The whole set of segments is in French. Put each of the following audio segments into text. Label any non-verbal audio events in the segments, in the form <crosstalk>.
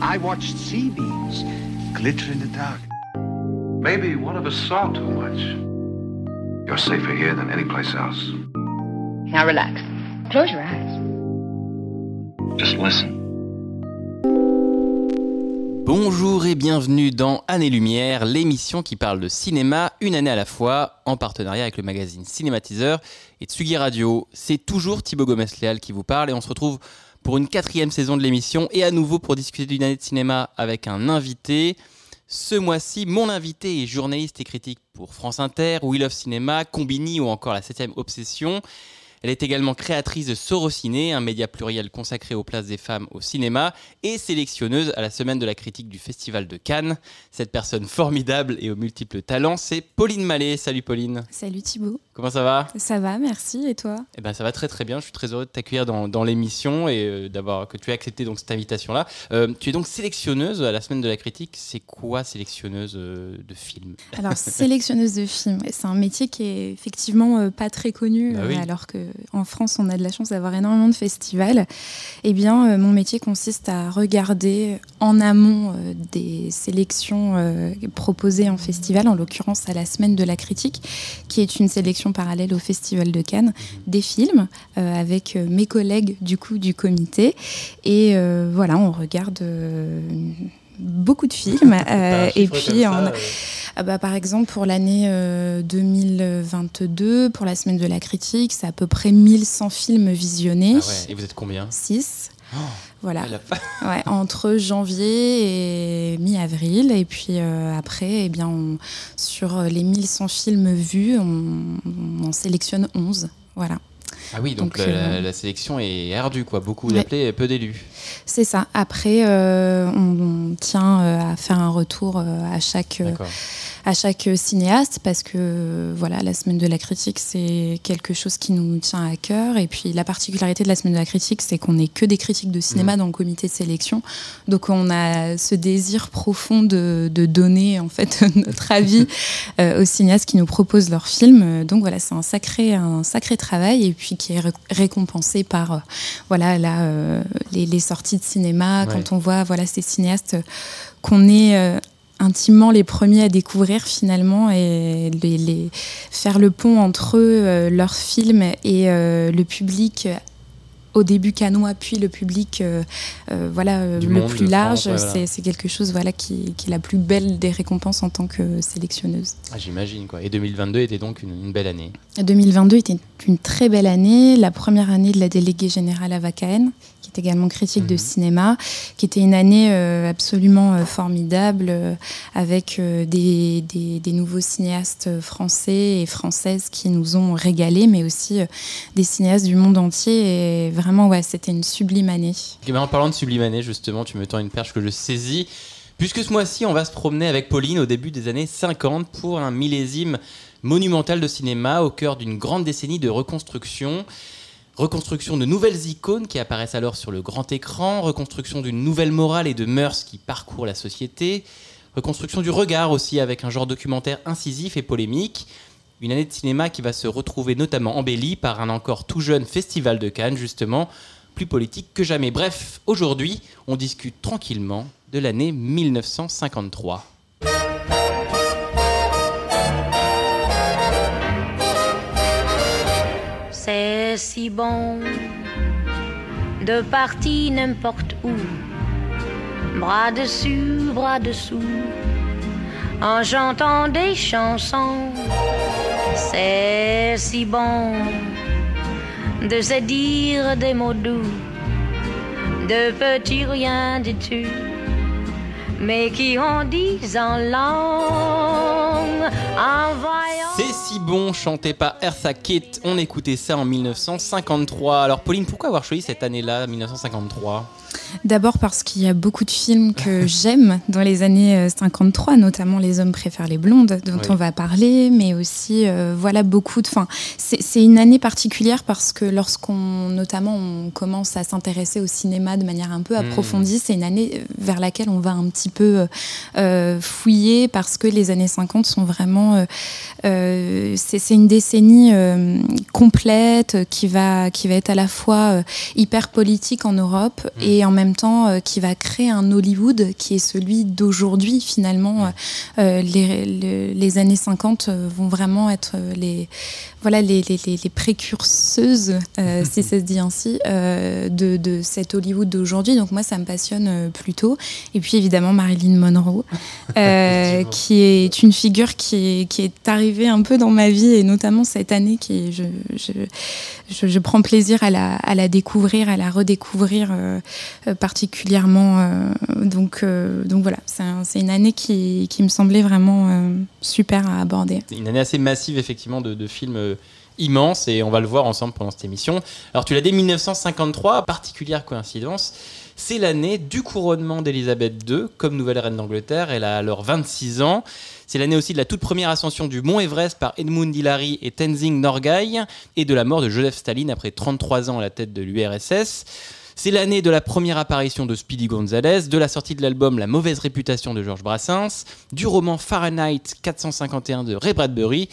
I watched sea beams glitter in the dark. Maybe one of us saw too much. You're safer here than any place else. Now relax. Close your eyes. Just listen. Bonjour et bienvenue dans Année Lumière, l'émission qui parle de cinéma une année à la fois, en partenariat avec le magazine Cinématiseur et Tsugi Radio. C'est toujours Thibaut Gomez-Léal qui vous parle et on se retrouve pour une quatrième saison de l'émission et à nouveau pour discuter d'une année de cinéma avec un invité. Ce mois-ci, mon invité est journaliste et critique pour France Inter, Wheel of Cinema, Combini ou encore La 7ème Obsession. Elle est également créatrice de Sorociné, un média pluriel consacré aux places des femmes au cinéma, et sélectionneuse à la semaine de la critique du Festival de Cannes. Cette personne formidable et aux multiples talents, c'est Pauline Mallet. Salut Pauline. Salut Thibaut. Comment ça va? Ça va, merci. Et toi? Eh ben, ça va très très bien. Je suis très heureux de t'accueillir dans, dans l'émission et euh, d'avoir que tu aies accepté donc cette invitation-là. Euh, tu es donc sélectionneuse à la semaine de la critique. C'est quoi sélectionneuse euh, de films? Alors sélectionneuse de films, c'est un métier qui est effectivement pas très connu, Bah oui. alors que en France on a de la chance d'avoir énormément de festivals. Eh bien, euh, mon métier consiste à regarder en amont euh, des sélections euh, proposées en festival, en l'occurrence à la semaine de la critique, qui est une sélection parallèle au Festival de Cannes, des films avec mes collègues du coup du comité. Et voilà, on regarde beaucoup de films. euh, et puis, on- ah bah, par exemple, pour l'année euh, 2022, pour la semaine de la critique, c'est à peu près 1100 films visionnés. Ah ouais. Et vous êtes combien? 6. Oh, Voilà, a <laughs> ouais, entre janvier et mi-avril. Et puis euh, après, eh bien, on- sur les 1100 films vus, on, on en sélectionne 11. Voilà. Ah oui, donc, Donc, la, euh, la sélection est ardue, quoi. Beaucoup d'appelés et peu d'élus. C'est ça. Après, euh, on, tient euh, à faire un retour euh, à chaque. À chaque cinéaste parce que euh, voilà, la semaine de la critique, c'est quelque chose qui nous tient à cœur. Et puis la particularité de la semaine de la critique, c'est qu'on n'est que des critiques de cinéma Mhm. dans le comité de sélection. Donc on a ce désir profond de, de donner en fait <laughs> notre avis <laughs> euh, aux cinéastes qui nous proposent leurs films. Donc voilà, c'est un sacré, un sacré travail et puis qui est ré- récompensé par euh, voilà là euh, les, les sorties de cinéma Ouais. quand on voit voilà ces cinéastes qu'on est euh, intimement les premiers à découvrir finalement et les, les- faire le pont entre eux, euh, leurs films et euh, le public au début canois puis le public euh, euh, voilà Du le plus large France, ouais, voilà. c'est c'est quelque chose voilà qui, qui est la plus belle des récompenses en tant que sélectionneuse Ah, J'imagine, quoi. Et 2022 était donc une, une belle année. 2022 était une très belle année, la première année de la déléguée générale à Vacaen, qui est également critique de Mhm. cinéma, qui était une année euh, absolument euh, formidable, euh, avec des, des- des nouveaux cinéastes français et françaises qui nous ont régalés, mais aussi des cinéastes du monde entier. Et vraiment, ouais, c'était une sublime année. Ben, en parlant de sublime année, justement, tu me tends une perche que je saisis. Puisque ce mois-ci, on va se promener avec Pauline au début des années 50 pour un millésime monumental de cinéma au cœur d'une grande décennie de reconstruction. Reconstruction de nouvelles icônes qui apparaissent alors sur le grand écran, reconstruction d'une nouvelle morale et de mœurs qui parcourent la société, reconstruction du regard aussi avec un genre documentaire incisif et polémique. Une année de cinéma qui va se retrouver notamment embellie par un encore tout jeune festival de Cannes, justement, plus politique que jamais. Bref, aujourd'hui, on discute tranquillement de l'année 1953. C'est si bon de partir n'importe où, bras dessus, bras dessous, en chantant des chansons. C'est si bon de se dire des mots doux, de petits rien du tout, mais qui disent en langue, en voyant. C'est si bon, chanté par Eartha Kitt. On écoutait ça en 1953. Alors, Pauline, pourquoi avoir choisi cette année-là, 1953 D'abord parce qu'il y a beaucoup de films que <laughs> j'aime dans les années euh, 53, notamment Les hommes préfèrent les blondes, dont Oui. on va parler, mais aussi euh, voilà beaucoup de. Enfin, c'est une année particulière parce que lorsqu'on, notamment, on commence à s'intéresser au cinéma de manière un peu Hmm. approfondie, c'est une année euh, vers laquelle on va un petit peu euh, euh, fouiller parce que les années 50 sont vraiment. Euh, euh, c'est une décennie euh, complète qui va qui va être à la fois euh, hyper politique en Europe et et en même temps qui va créer un Hollywood qui est celui d'aujourd'hui finalement. Les, les, années 50 vont vraiment être les voilà les, les, les précurseuses, <laughs> si ça se dit ainsi, de, de cet Hollywood d'aujourd'hui. Donc moi, ça me passionne plutôt. Et puis évidemment Marilyn Monroe, qui est une figure qui est, qui est arrivée un peu dans ma vie et notamment cette année qui je, je, je, prends plaisir à la, découvrir, à la redécouvrir euh, euh, particulièrement. Euh, donc, voilà, c'est une année qui, me semblait vraiment super à aborder. Une année assez massive effectivement de films immenses et on va le voir ensemble pendant cette émission. Alors tu l'as dit 1953, particulière coïncidence. C'est l'année du couronnement d'Elisabeth II comme nouvelle reine d'Angleterre. Elle a alors 26 ans. C'est l'année aussi de la toute première ascension du mont Everest par Edmund Hillary et Tenzing Norgay et de la mort de Joseph Staline après 33 ans à la tête de l'URSS. C'est l'année de la première apparition de Speedy Gonzales, de la sortie de l'album La mauvaise réputation de Georges Brassens, du roman Fahrenheit 451 de Ray Bradbury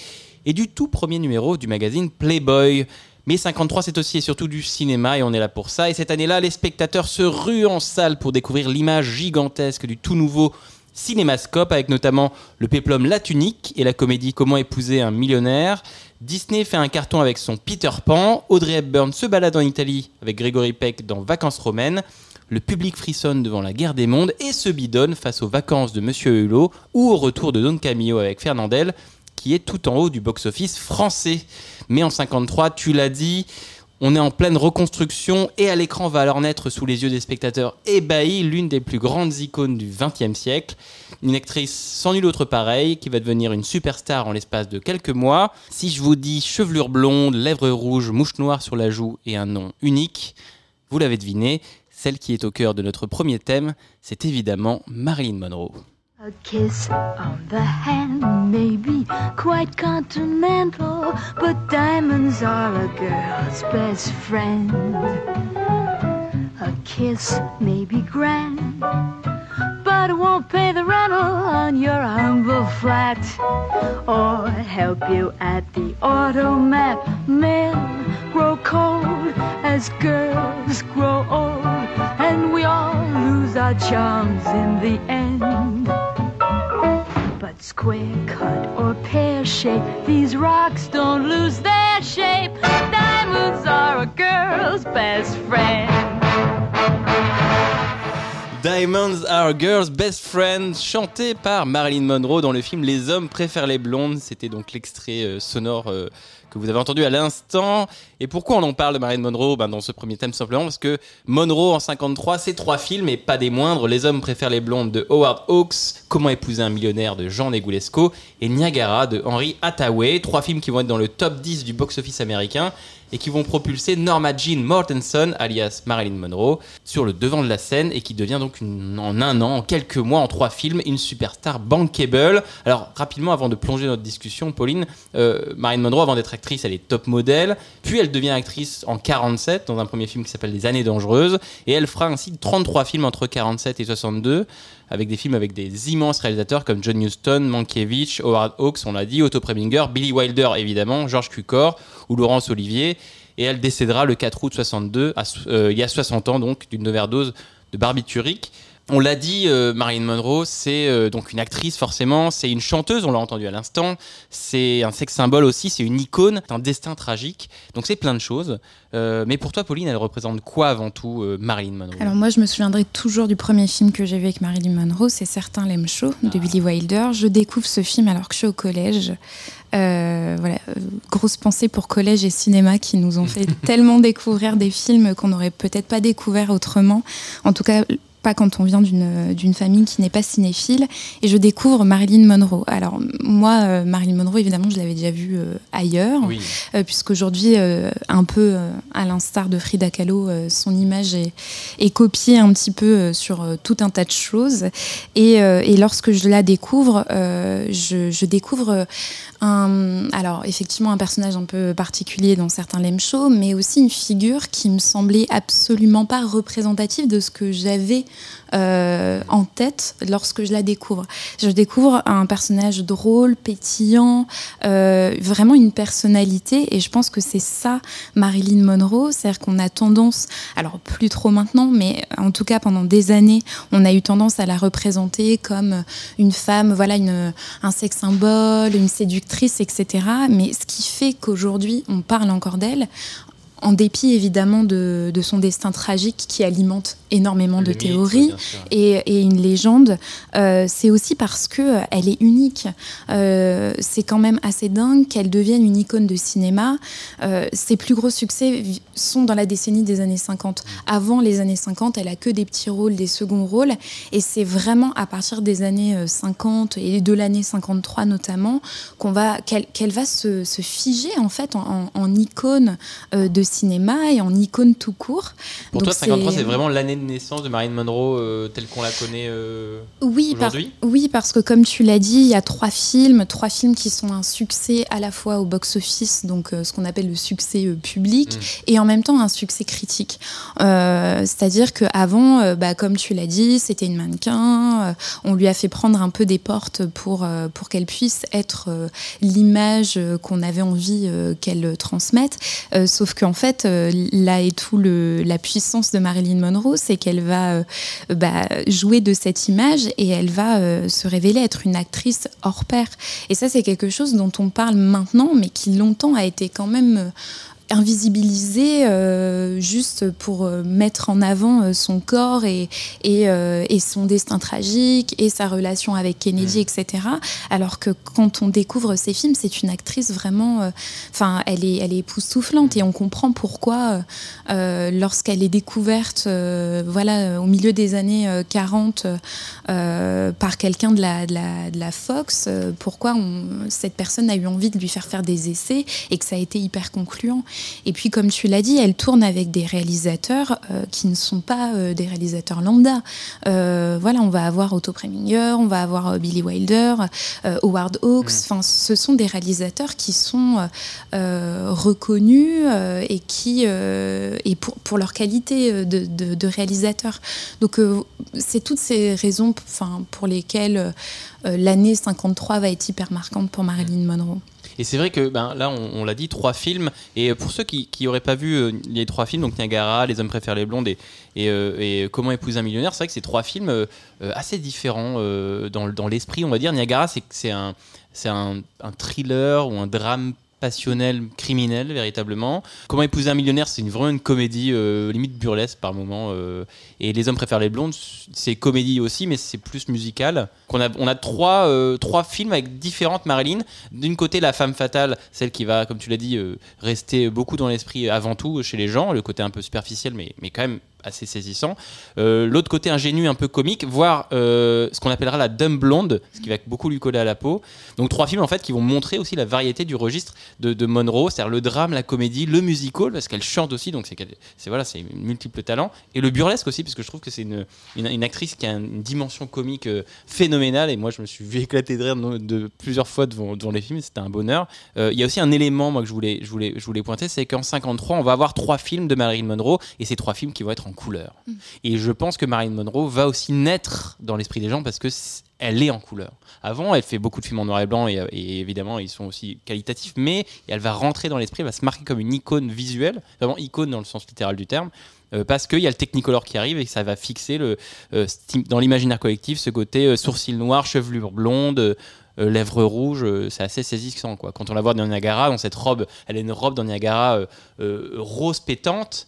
et du tout premier numéro du magazine Playboy. Mais 53, c'est aussi et surtout du cinéma et on est là pour ça. Et cette année-là, les spectateurs se ruent en salle pour découvrir l'image gigantesque du tout nouveau Cinémascope, avec notamment le péplum La Tunique et la comédie Comment épouser un millionnaire. Disney fait un carton avec son Peter Pan. Audrey Hepburn se balade en Italie avec Gregory Peck dans Vacances romaines. Le public frissonne devant la guerre des mondes et se bidonne face aux vacances de Monsieur Hulot ou au retour de Don Camillo avec Fernandel, qui est tout en haut du box-office français. Mais en 53, tu l'as dit, on est en pleine reconstruction et à l'écran va alors naître sous les yeux des spectateurs ébahis l'une des plus grandes icônes du XXe siècle. Une actrice sans nul autre pareil qui va devenir une superstar en l'espace de quelques mois. Si je vous dis chevelure blonde, lèvres rouges, mouche noire sur la joue et un nom unique, vous l'avez deviné, celle qui est au cœur de notre premier thème, c'est évidemment Marilyn Monroe. A kiss on the hand may be quite continental, but diamonds are a girl's best friend. A kiss may be grand, but it won't pay the rental on your humble flat, or help you at the automat. Men grow cold as girls grow old, and we all lose our charms in the end. Square cut or pear shape, these rocks don't lose their shape. Diamonds are a girl's best friend. Diamonds Are a Girl's Best Friend, chanté par Marilyn Monroe dans le film Les hommes préfèrent les blondes. C'était donc l'extrait euh, sonore euh, que vous avez entendu à l'instant. Et pourquoi on en parle de Marilyn Monroe? Ben, Dans ce premier thème, simplement parce que Monroe en 53, c'est trois films, et pas des moindres. Les hommes préfèrent les blondes de Howard Hawks, Comment épouser un millionnaire de Jean Negulesco et Niagara de Henry Hathaway. Trois films qui vont être dans le top 10 du box-office américain et qui vont propulser Norma Jean Mortensen, alias Marilyn Monroe, sur le devant de la scène et qui devient donc en un an, en quelques mois, en trois films, une superstar bankable. Alors rapidement, avant de plonger notre discussion, Pauline, euh, Marilyn Monroe, avant d'être actrice, elle est top modèle, puis elle devient actrice en 47 dans un premier film qui s'appelle Les années dangereuses, et elle fera ainsi 33 films entre 47 et 62 avec des films avec des immenses réalisateurs comme John Huston, Mankiewicz, Howard Hawks, on l'a dit, Otto Preminger, Billy Wilder évidemment, Georges Cukor ou Laurence Olivier. Et elle décédera le 4 août 62, euh, il y a 60 ans donc, d'une overdose de barbiturique. On l'a dit, euh, Marilyn Monroe, c'est euh, donc une actrice forcément, c'est une chanteuse, on l'a entendu à l'instant, c'est un sexe symbole aussi, c'est une icône, c'est un destin tragique, donc c'est plein de choses. Euh, mais pour toi, Pauline, elle représente quoi avant tout Marilyn Monroe? Alors moi, je me souviendrai toujours du premier film que j'ai vu avec Marilyn Monroe, c'est Certains l'aiment chaud de ah. Billy Wilder. Je découvre ce film alors que je suis au collège. voilà, grosse pensée pour collège et cinéma qui nous ont fait <laughs> tellement découvrir des films qu'on n'aurait peut-être pas découvert autrement. En tout cas, pas quand on vient d'une famille qui n'est pas cinéphile. Et je découvre Marilyn Monroe. Alors, moi, euh, Marilyn Monroe, évidemment, je l'avais déjà vue euh, ailleurs, euh, puisqu'aujourd'hui, un peu à l'instar de Frida Kahlo, son image est, est, copiée un petit peu sur tout un tas de choses. Et, et lorsque je la découvre, je, je, découvre un, alors effectivement un personnage un peu particulier dans certains lem shows, mais aussi une figure qui me semblait absolument pas représentative de ce que j'avais euh, en tête lorsque je la découvre. Je découvre un personnage drôle, pétillant, euh, vraiment une personnalité, et je pense que c'est ça Marilyn Monroe, c'est-à-dire qu'on a tendance, alors plus trop maintenant, mais en tout cas pendant des années, on a eu tendance à la représenter comme une femme, voilà, une, un sexe symbole, une séductrice, etc. Mais ce qui fait qu'aujourd'hui on parle encore d'elle, en dépit évidemment de, de, son destin tragique qui alimente énormément de théories et, et une légende, euh, c'est aussi parce que euh, elle est unique. Euh, c'est quand même assez dingue qu'elle devienne une icône de cinéma. Euh, ses plus gros succès sont dans la décennie des années 50. Avant les années 50, elle a que des petits rôles, des seconds rôles, et c'est vraiment à partir des années euh, 50 et de l'année 53 notamment qu'on va qu'elle va se, se figer en fait en, en- en icône de cinéma et en icône tout court. Pour Donc toi, 53, c'est- c'est vraiment l'année de naissance de Marilyn Monroe euh, telle qu'on la connaît euh, Oui, par- aujourd'hui? oui, parce que comme tu l'as dit, il y a trois films, trois films qui sont un succès à la fois au box-office, donc euh, ce qu'on appelle le succès public, Mm. et en même temps un succès critique. C'est-à-dire qu'avant, bah, comme tu l'as dit, c'était une mannequin, on lui a fait prendre un peu des portes pour, pour qu'elle puisse être l'image qu'on avait envie qu'elle transmette. Sauf qu'en fait, là est tout le, la puissance de Marilyn Monroe, c'est qu'elle va euh, bah, jouer de cette image et elle va euh, se révéler être une actrice hors pair. Et ça, c'est quelque chose dont on parle maintenant, mais qui longtemps a été quand même euh, invisibilisé euh, juste pour euh, mettre en avant euh, son corps et, et, euh, et son destin tragique et sa relation avec Kennedy, etc. Alors que quand on découvre ces films, c'est une actrice vraiment, euh, enfin, elle est, elle est époustouflante et on comprend pourquoi, lorsqu'elle est découverte, euh, voilà, au milieu des années euh, 40 euh, par quelqu'un de la, de la, de la Fox, pourquoi on- cette personne a eu envie de lui faire faire des essais et que ça a été hyper concluant. Et puis, comme tu l'as dit, elle tourne avec des réalisateurs euh, qui ne sont pas euh, des réalisateurs lambda. Euh, voilà, on va avoir Otto Preminger, on va avoir Billy Wilder, Howard Hawks. Enfin, ce sont des réalisateurs qui sont reconnus et qui et pour, pour leur qualité de, de, de réalisateur. Donc, c'est toutes ces raisons, enfin, pour lesquelles l'année 53 va être hyper marquante pour Marilyn Monroe. Et c'est vrai que ben, là, on, l'a dit, trois films. Et pour ceux qui n'auraient pas vu euh, les trois films, donc Niagara, Les hommes préfèrent les blondes et, et, euh, Comment épouser un millionnaire, c'est vrai que c'est trois films euh, assez différents dans, dans l'esprit, on va dire. Niagara, c'est un, un thriller ou un drame passionnel, criminel, véritablement. Comment épouser un millionnaire, c'est une, vraiment une comédie euh, limite burlesque par moment. euh, et Les hommes préfèrent les blondes, c'est comédie aussi, mais c'est plus musical. A, on a trois, euh, trois films avec différentes Marilyn. D'une côté, la femme fatale, celle qui va, comme tu l'as dit, rester beaucoup dans l'esprit avant tout chez les gens, le côté un peu superficiel, mais, mais quand même assez saisissant. Euh, L'autre côté ingénu, un peu comique, voire euh, ce qu'on appellera la dumb blonde, ce qui va beaucoup lui coller à la peau. Donc trois films en fait qui vont montrer aussi la variété du registre de, Monroe, c'est-à-dire le drame, la comédie, le musical, parce qu'elle chante aussi, donc c'est voilà, c'est multiple talent, et le burlesque aussi, parce que je trouve que c'est une, une, actrice qui a une dimension comique euh, phénoménale, et moi je me suis vu éclater de rire de, de plusieurs fois devant, devant les films, c'était un bonheur. Euh, Il y a aussi un élément moi que je voulais, je voulais, je voulais pointer, c'est qu'en 53 on va avoir trois films de Marilyn Monroe, et ces trois films qui vont être en couleur. Et je pense que Marilyn Monroe va aussi naître dans l'esprit des gens parce que elle est en couleur. Avant, elle fait beaucoup de films en noir et blanc et, et évidemment ils sont aussi qualitatifs, mais elle va rentrer dans l'esprit, elle va se marquer comme une icône visuelle, vraiment icône dans le sens littéral du terme. euh, parce qu'il y a le Technicolor qui arrive et ça va fixer le, euh, dans l'imaginaire collectif ce côté euh, sourcils noirs, chevelure blonde, euh, lèvres rouges, euh, c'est assez saisissant. Quoi. Quand on la voit dans Niagara, dans cette robe, elle a une robe dans Niagara euh, rose pétante.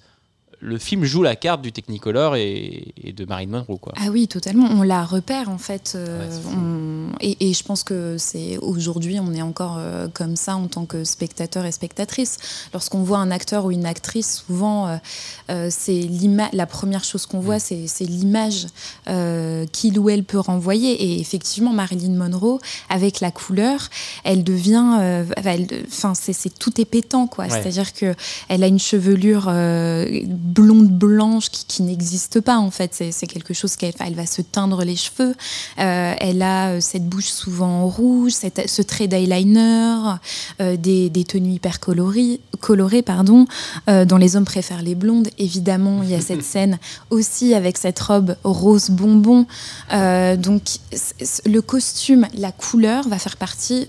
Le film joue la carte du Technicolor et, et de Marilyn Monroe. Quoi. Ah oui, totalement. On la repère en fait. euh, Ouais, on- et, et je pense que c'est aujourd'hui, on est encore euh, comme ça en tant que spectateur et spectatrice. Lorsqu'on voit un acteur ou une actrice, souvent, euh, euh, c'est la première chose qu'on Mm. voit, c'est c'est l'image qu'il ou elle peut renvoyer. Et effectivement, Marilyn Monroe, avec la couleur, elle devient, enfin, c'est tout est pétant, quoi. Ouais. C'est-à-dire que elle a une chevelure blonde blanche qui, qui n'existe pas en fait. C'est c'est quelque chose qu'elle elle va se teindre les cheveux. Euh, elle a euh, cette bouche souvent rouge, cette- ce trait d'eyeliner, euh, des, des tenues hyper colorées, colorées pardon. Euh, dans Les hommes préfèrent les blondes, évidemment, il y a cette <laughs> scène aussi avec cette robe rose bonbon. Donc le costume, la couleur va faire partie,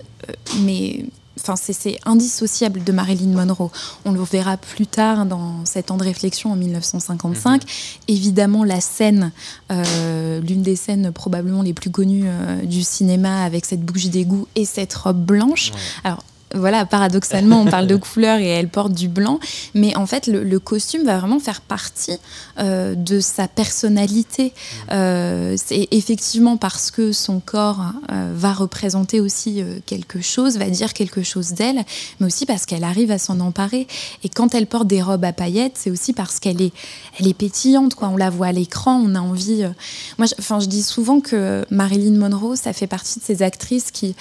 mais enfin c'est- indissociable de Marilyn Monroe. On le verra plus tard dans cet temps de réflexion en 1955. Évidemment, la scène, euh, l'une des scènes probablement les plus connues euh, du cinéma avec cette bouche d'égout et cette robe blanche. Alors voilà, paradoxalement, on parle de <laughs> couleur et elle porte du blanc, mais en fait, le, le costume va vraiment faire partie euh, de sa personnalité. Euh, c'est effectivement parce que son corps euh, va représenter aussi quelque chose, va dire quelque chose d'elle, mais aussi parce qu'elle arrive à s'en emparer. Et quand elle porte des robes à paillettes, c'est aussi parce qu'elle est, elle est pétillante. Quoi. On la voit à l'écran, on a envie. Moi, je dis souvent que Marilyn Monroe, ça fait partie de ces actrices qui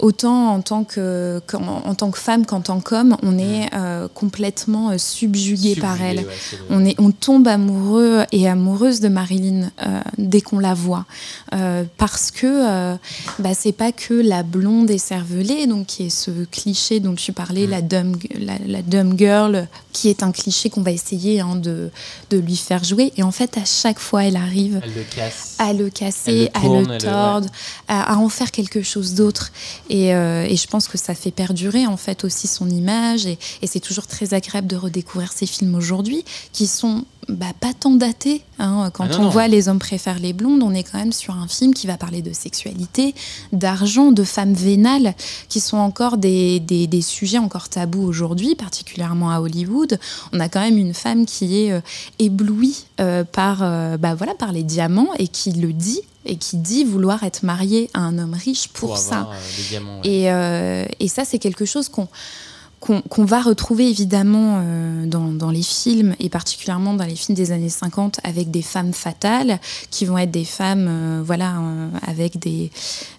autant en tant que, qu'en- en tant que femme qu'en tant qu'homme, on est euh, complètement euh, subjugué par elle. ouais, On, est, on tombe amoureux et amoureuse de Marilyn euh, dès qu'on la voit. Euh, parce que bah, c'est pas que la blonde écervelée, donc qui est ce cliché dont tu parlais, la, dumb, la, la dumb girl, qui est un cliché qu'on va essayer hein, de, de lui faire jouer. Et en fait, à chaque fois, elle arrive Elle le casse. à le Elle casser, le à tourne, le tordre, à, à en faire quelque chose d'autre. Et, euh, et je pense que ça fait perdurer en fait aussi son image. Et, et c'est toujours très agréable de redécouvrir ces films aujourd'hui qui sont bah, pas tant datés. hein. Quand Ah non, on non. voit Les hommes préfèrent les blondes, on est quand même sur un film qui va parler de sexualité, d'argent, de femmes vénales, qui sont encore des, des- des sujets encore tabous aujourd'hui, particulièrement à Hollywood. On a quand même une femme qui est euh, éblouie euh, par, bah, voilà, par les diamants et qui le dit et qui dit vouloir être mariée à un homme riche pour, ça. avoir, euh, des diamants. ouais. Et, euh, et ça, c'est quelque chose qu'on qu'on va retrouver évidemment euh, dans, dans les films, et particulièrement dans les films des années 50, avec des femmes fatales, qui vont être des femmes euh, voilà, euh, avec des,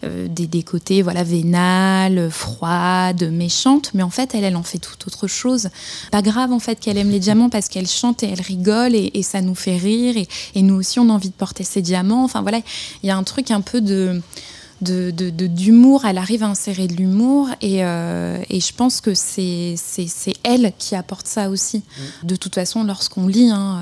euh, des, des côtés voilà, vénales, froides, méchantes. Mais en fait, elle, elle en fait tout autre chose. Pas grave en fait qu'elle aime les diamants parce qu'elle chante et elle rigole et, et ça nous fait rire. Et, et nous aussi, on a envie de porter ces diamants. Enfin voilà, il y a un truc un peu de de- d'humour, elle arrive à insérer de l'humour et, euh, et je pense que c'est elle qui apporte ça aussi. De toute façon, lorsqu'on lit hein,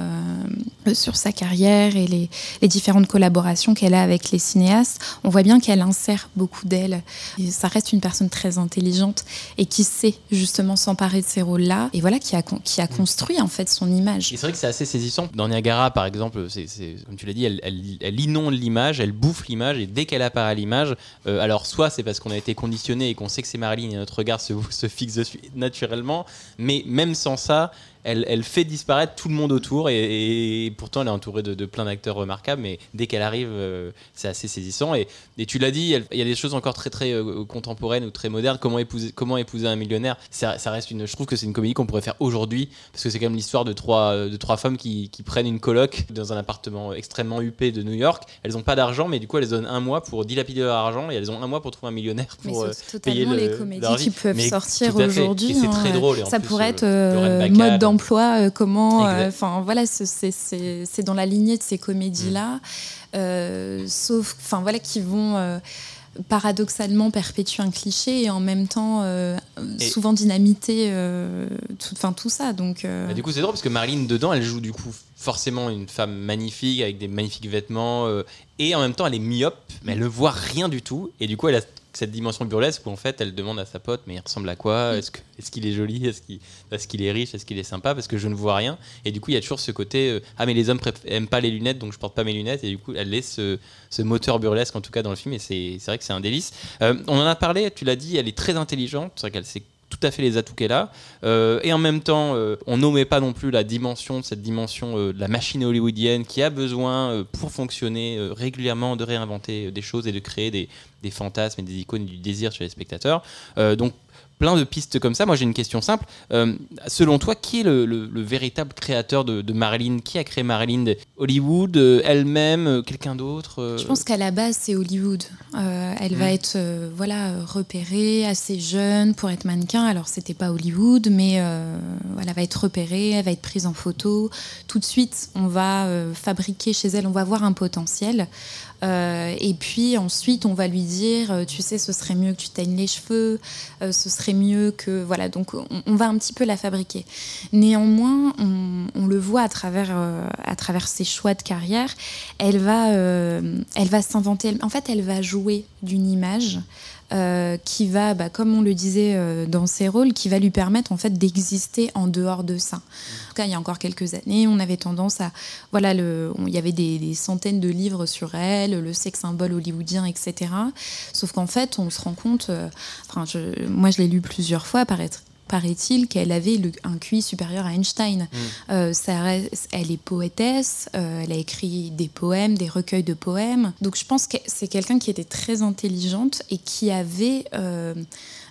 euh, sur sa carrière et les, les différentes collaborations qu'elle a avec les cinéastes, on voit bien qu'elle insère beaucoup d'elle. Ça reste une personne très intelligente et qui sait justement s'emparer de ces rôles-là et voilà qui a, qui a construit en fait son image. C'est vrai que c'est assez saisissant. Dans Niagara, par exemple, c'est- comme tu l'as dit, elle, elle, elle inonde l'image, elle bouffe l'image, et dès qu'elle apparaît à l'image, euh, alors soit c'est parce qu'on a été conditionné et qu'on sait que c'est Marilyn et notre regard se, <laughs> se fixe dessus naturellement, mais même sans ça, elle, elle fait disparaître tout le monde autour, et, et pourtant elle est entourée de, de plein d'acteurs remarquables, mais dès qu'elle arrive, euh, c'est assez saisissant. Et, et tu l'as dit, il y a des choses encore très très euh, contemporaines ou très modernes. Comment épouser, comment épouser un millionnaire? Ça, ça reste une, Je trouve que c'est une comédie qu'on pourrait faire aujourd'hui, parce que c'est quand même l'histoire de trois, de trois femmes qui, qui prennent une coloc dans un appartement extrêmement huppé de New York. Elles n'ont pas d'argent, mais du coup elles donnent un mois pour dilapider leur argent, et elles ont un mois pour trouver un millionnaire Mais pour euh, c'est payer le- les comédies qui peuvent Mais sortir aujourd'hui. C'est hein. très drôle. et Ça plus, pourrait euh, être euh, mode d'emploi, euh, comment. euh. Enfin voilà, c'est- dans la lignée de ces comédies-là, Mm. euh, sauf, enfin voilà, qui vont. paradoxalement perpétuer un cliché et en même temps euh, souvent dynamiter euh, tout, tout ça donc euh, Bah, du coup, c'est drôle parce que Marilyn, dedans, elle joue du coup forcément une femme magnifique avec des magnifiques vêtements et en même temps, elle est myope, mais elle ne voit rien du tout. Et du coup, elle a cette dimension burlesque où en fait, elle demande à sa pote Mais il ressemble à quoi? Est-ce que- est-ce qu'il est joli? Est-ce qu'il est, est riche? Est-ce qu'il est sympa? Parce que je ne vois rien. Et du coup, il y a toujours ce côté euh, Ah, mais les hommes aiment pas les lunettes, donc je porte pas mes lunettes. Et du coup, elle laisse ce, ce moteur burlesque en tout cas dans le film. Et c'est c'est vrai que c'est un délice. Euh, on en a parlé, tu l'as dit, elle est très intelligente. C'est vrai qu'elle sait tout à fait les atouts qu'elle a. Euh, et en même temps, euh, on nommait pas non plus la dimension, cette dimension euh, de la machine hollywoodienne qui a besoin, pour fonctionner régulièrement, de réinventer des choses et de créer des, fantasmes et des icônes et du désir chez les spectateurs. Donc, plein de pistes comme ça. Moi, j'ai une question simple. Euh, selon toi, qui est le, le- le véritable créateur de, de Marilyn? Qui a créé Marilyn? Hollywood, euh, elle-même, euh, quelqu'un d'autre Je pense qu'à la base, c'est Hollywood. Elle va être voilà, euh, repérée assez jeune pour être mannequin. Alors, c'était pas Hollywood, mais elle va être repérée, elle va être prise en photo. Tout de suite, on va fabriquer chez elle, on va voir un potentiel. Euh, et puis ensuite, on va lui dire, euh, tu sais, ce serait mieux que tu teignes les cheveux, euh, ce serait mieux que voilà. Donc, on, va un petit peu la fabriquer. Néanmoins, on, le voit à travers à travers ses choix de carrière. Elle va elle va s'inventer. En fait, elle va jouer d'une image. Euh, qui va, bah, comme on le disait euh, dans ses rôles, qui va lui permettre en fait d'exister en dehors de ça. En tout cas, il y a encore quelques années, on avait tendance à, voilà, on- il y avait des, centaines de livres sur elle, le sexe symbole hollywoodien, etc. Sauf qu'en fait, on se rend compte, euh, moi je l'ai lu plusieurs fois, paraît- paraît-il qu'elle avait le- un QI supérieur à Einstein. Euh, ça reste- elle est poétesse, euh, elle a écrit des poèmes, des recueils de poèmes. Donc je pense que c'est quelqu'un qui était très intelligente et qui avait euh,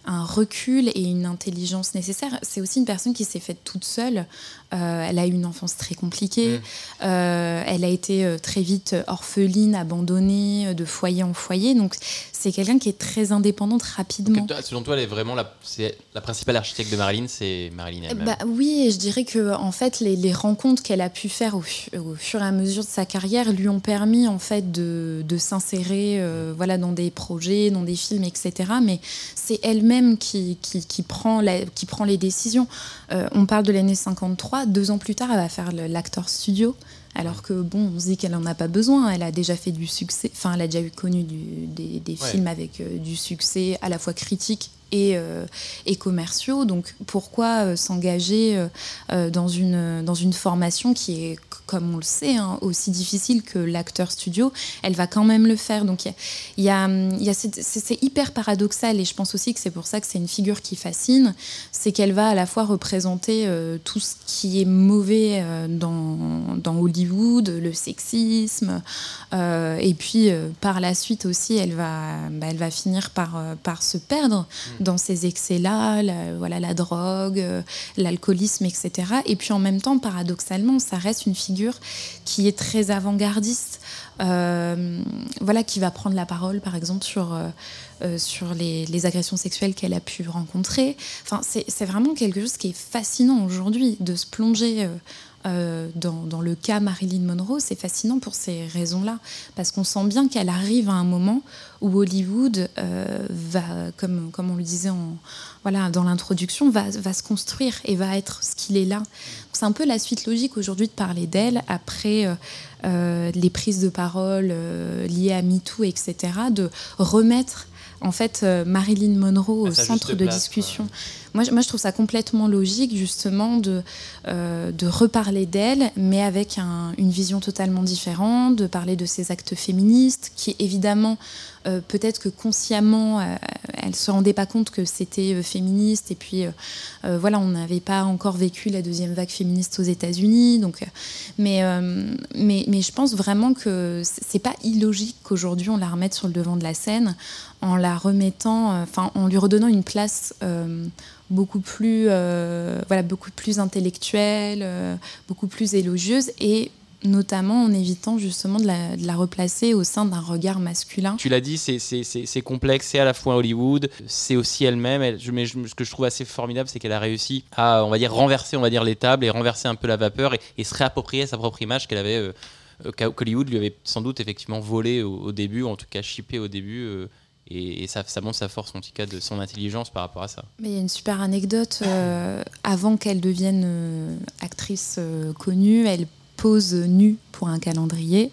un recul et une intelligence nécessaire. C'est aussi une personne qui s'est faite toute seule. Euh, elle a eu une enfance très compliquée. Euh, elle a été euh, très vite orpheline, abandonnée, de foyer en foyer. Donc c'est quelqu'un qui est très indépendante rapidement. Selon toi, elle est vraiment la, principale architecte de Marilyn, c'est Marilyn elle-même. Bah oui, et je dirais que en fait les, les rencontres qu'elle a pu faire au, fu- au fur et à mesure de sa carrière lui ont permis en fait de, de s'insérer euh, voilà dans des projets, dans des films, etc. Mais c'est elle-même qui, qui, qui prend la- qui prend les décisions. Euh, on parle de l'année 53, deux ans plus tard, elle va faire l'acteur studio. Alors que bon, on se dit qu'elle en a pas besoin. Elle a déjà fait du succès. Enfin, elle a déjà eu connu du- des, des Ouais. films avec euh, du succès à la fois critique et, euh, et commerciaux. Donc pourquoi euh, s'engager euh, dans, une, dans une formation qui est, comme on le sait, hein, aussi difficile que l'acteur studio? Elle va quand même le faire. Donc y a, y a, c'est hyper paradoxal et je pense aussi que c'est pour ça que c'est une figure qui fascine. C'est qu'elle va à la fois représenter tout ce qui est mauvais dans, dans Hollywood, le sexisme, et puis par la suite aussi, elle va, bah, elle va finir par, par se perdre dans ces excès-là, la, voilà, la drogue, euh, l'alcoolisme, etc. Et puis en même temps, paradoxalement, ça reste une figure qui est très avant-gardiste, euh, voilà, qui va prendre la parole, par exemple, sur, euh, sur les, agressions sexuelles qu'elle a pu rencontrer. Enfin, c'est vraiment quelque chose qui est fascinant aujourd'hui, de se plonger euh, dans, dans le cas Marilyn Monroe. C'est fascinant pour ces raisons-là, parce qu'on sent bien qu'elle arrive à un moment où Hollywood euh, va, comme, comme on le disait en, voilà, dans l'introduction, va, va se construire et va être ce qu'il est là. C'est un peu la suite logique aujourd'hui de parler d'elle après euh, les prises de parole liées à MeToo, etc., de remettre en fait Marilyn Monroe À au centre de place, discussion. Moi, je- trouve ça complètement logique, justement, de, euh, de reparler d'elle, mais avec un- une vision totalement différente, de parler de ses actes féministes, qui évidemment, euh, peut-être que consciemment, euh, elle se rendait pas compte que c'était féministe, et puis voilà, on n'avait pas encore vécu la deuxième vague féministe aux États-Unis, donc, mais, mais, mais je pense vraiment que c'est pas illogique qu'aujourd'hui on la remette sur le devant de la scène en la remettant, enfin, en lui redonnant une place. Beaucoup plus, euh, voilà, beaucoup plus intellectuelle, euh, beaucoup plus élogieuse et notamment en évitant justement de la, replacer au sein d'un regard masculin. Tu l'as dit, c'est- complexe, c'est à la fois Hollywood, c'est aussi elle-même. Elle, mais ce que je trouve assez formidable, c'est qu'elle a réussi à, on va dire, renverser, on va dire, les tables et renverser un peu la vapeur et, se réapproprier sa propre image qu'elle avait, euh, qu'Hollywood lui avait sans doute effectivement volé au, au début, en tout cas chippé au début. Et, et ça, ça montre sa force, en tout cas, de son intelligence par rapport à ça. Mais il y a une super anecdote. euh, avant qu'elle devienne euh, actrice euh, connue, elle pose nue pour un calendrier.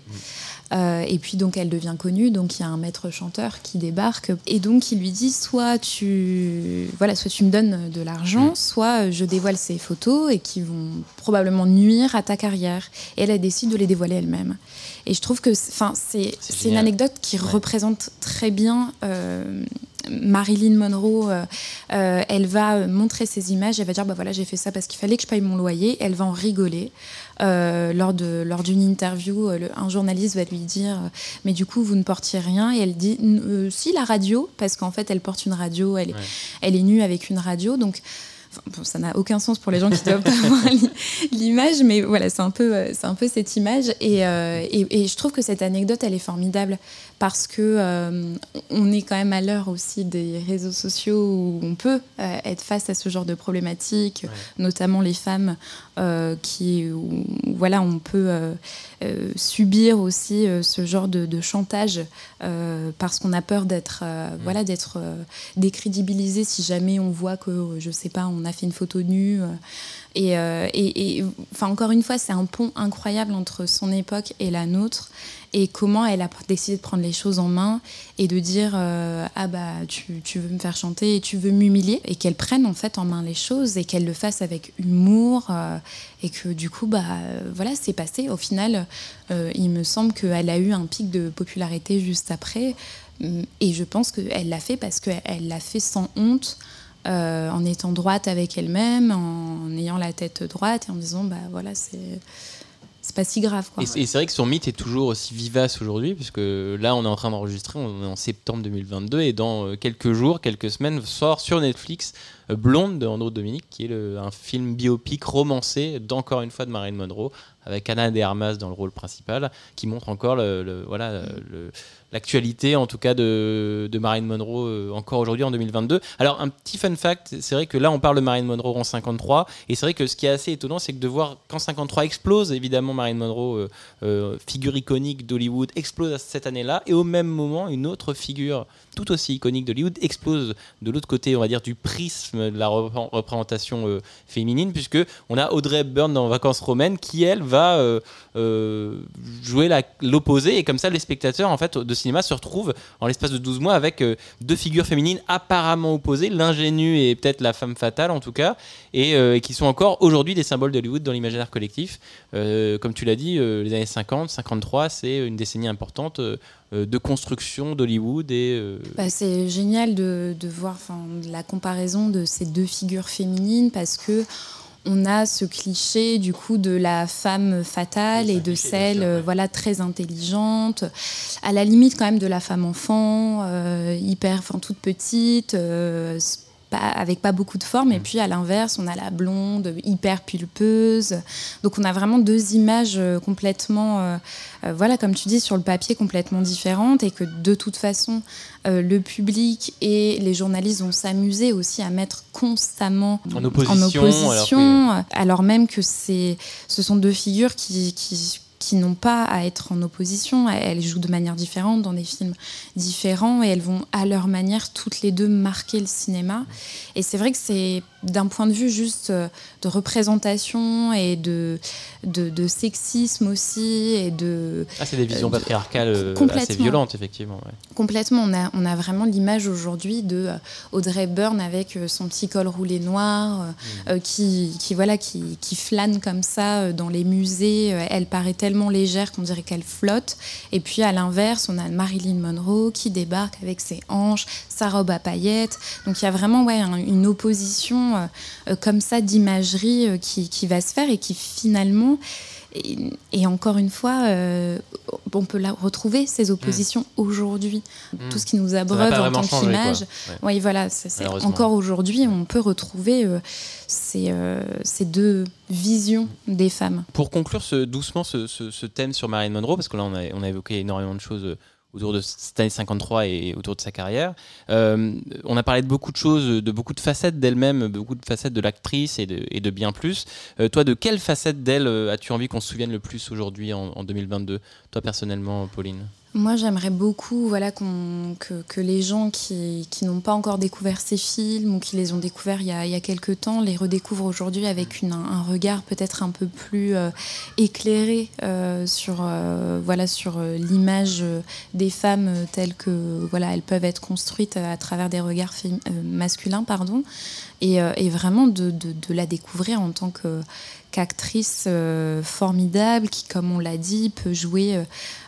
Euh, et puis donc elle devient connue, donc il y a un maître chanteur qui débarque et donc il lui dit soit tu voilà soit tu me donnes de l'argent, soit je dévoile ces photos et qui vont probablement nuire à ta carrière. Et elle, elle décide de les dévoiler elle-même. Et je trouve que c'est- une anecdote qui Ouais. représente très bien euh, Marilyn Monroe, euh, euh, elle va montrer ses images, elle va dire bah voilà j'ai fait ça parce qu'il fallait que je paye mon loyer, elle va en rigoler. Euh, lors de lors d'une interview, le- un journaliste va lui dire mais du coup vous ne portiez rien et elle dit si la radio parce qu'en fait elle porte une radio, elle, Ouais. elle est nue avec une radio donc bon, ça n'a aucun sens pour les gens qui <laughs> doivent avoir l'i- l'image mais voilà c'est un peu euh, c'est un peu cette image. Et, euh, et, et je trouve que cette anecdote elle est formidable parce que euh, on est quand même à l'heure aussi des réseaux sociaux où on peut euh, être face à ce genre de problématiques, notamment les femmes euh, qui, où, voilà, on peut euh, euh, subir aussi ce genre de, de chantage parce qu'on a peur d'être, euh, voilà, d'être décrédibilisé si jamais on voit que, je sais pas, on a fait une photo nue. et, et, et, enfin, encore une fois, c'est un pont incroyable entre son époque et la nôtre. Et comment elle a décidé de prendre les choses en main et de dire euh, ah bah tu, tu veux me faire chanter et tu veux m'humilier et qu'elle prenne en fait en main les choses et qu'elle le fasse avec humour euh, et que du coup bah voilà c'est passé. Au final euh, il me semble qu'elle a eu un pic de popularité juste après Hum, et je pense qu'elle l'a fait parce qu'elle l'a fait sans honte en étant droite avec elle-même en ayant la tête droite et en disant bah voilà c'est c'est pas si grave. Et, c'est- vrai que son mythe est toujours aussi vivace aujourd'hui, puisque là, on est en train d'enregistrer, on est en septembre 2022, et dans euh, quelques jours, quelques semaines, sort sur Netflix euh, Blonde de Andrew Dominique, qui est un film biopic romancé d'encore une fois de Marilyn Monroe, avec Anna de Armas dans le rôle principal, qui montre encore le, le- voilà, le- l'actualité, en tout cas, de, de Marilyn Monroe euh, encore aujourd'hui en 2022. Alors, un petit fun fact, c'est vrai que là, on parle de Marilyn Monroe en 53, et c'est vrai que ce qui est assez étonnant, c'est que de voir qu'en 53 explose, évidemment, Marilyn Monroe, euh, euh, figure iconique d'Hollywood, explose cette année-là, et au même moment, une autre figure tout aussi iconique d'Hollywood explose de l'autre côté, on va dire, du prisme de la repré- représentation féminine, puisque on a Audrey Hepburn dans Vacances romaines, qui elle va jouer l'opposé, et comme ça, les spectateurs en fait de se retrouvent en l'espace de 12 mois avec euh, deux figures féminines apparemment opposées, l'ingénue et peut-être la femme fatale en tout cas, et, euh, qui sont encore aujourd'hui des symboles d'Hollywood dans l'imaginaire collectif. Euh, comme tu l'as dit, les années 50, 53, c'est une décennie importante de construction d'Hollywood Bah, c'est génial de, voir la comparaison de ces deux figures féminines parce que on a ce cliché du coup de la femme fatale et de celle euh, voilà très intelligente, à la limite quand même de la femme enfant, euh, hyper, enfin toute petite. Pas- avec pas beaucoup de forme. Et puis à l'inverse on a la blonde hyper pulpeuse. Donc on a vraiment deux images euh, complètement euh, euh, voilà comme tu dis sur le papier complètement différentes. Et que de toute façon euh, le public et les journalistes vont s'amuser aussi à mettre constamment En opposition, opposition, alors, même que c'est, ce sont deux figures qui, qui, qui n'ont pas à être en opposition. Elles jouent de manière différente dans des films différents et elles vont à leur manière toutes les deux marquer le cinéma. Et c'est vrai que c'est d'un point de vue juste euh, de représentation et de, de, de sexisme aussi et de, ah, c'est des visions Euh, de- patriarcales euh, assez violentes effectivement. ouais. Complètement, on a, on a vraiment l'image aujourd'hui de Audrey Byrne avec son petit col roulé noir, euh, qui, qui, voilà, qui, qui flâne comme ça dans les musées. Elle paraît tellement légère qu'on dirait qu'elle flotte. Et puis à l'inverse, on a Marilyn Monroe qui débarque avec ses hanches, sa robe à paillettes. Donc il y a vraiment ouais, un- une opposition euh, euh, comme ça d'imagerie euh, qui, qui va se faire et qui finalement... Et, encore une fois, euh, on peut la retrouver, ces oppositions, aujourd'hui. Tout ce qui nous abreuve en tant qu'image. Ouais. Voilà, c'est encore aujourd'hui, on peut retrouver euh, ces, euh, ces deux visions des femmes. Pour conclure ce, doucement ce, ce- ce thème sur Marilyn Monroe, parce que là on a, on a évoqué énormément de choses autour de cette année 53 et autour de sa carrière, euh, on a parlé de beaucoup de choses, de beaucoup de facettes d'elle-même, beaucoup de facettes de l'actrice et de, bien plus. Euh, toi, de quelle facette d'elle euh, as-tu envie qu'on se souvienne le plus aujourd'hui en, en 2022 Toi personnellement, Pauline? Moi, j'aimerais beaucoup voilà, que, les gens qui, n'ont pas encore découvert ces films ou qui les ont découverts il y a, quelques temps les redécouvrent aujourd'hui avec un regard peut-être un peu plus euh, éclairé euh, sur, euh, voilà, l'image des femmes telles que voilà, peuvent être construites à travers des regards masculins. Pardon, et, vraiment de la découvrir en tant que qu'actrice euh, formidable qui, comme on l'a dit, peut jouer, euh,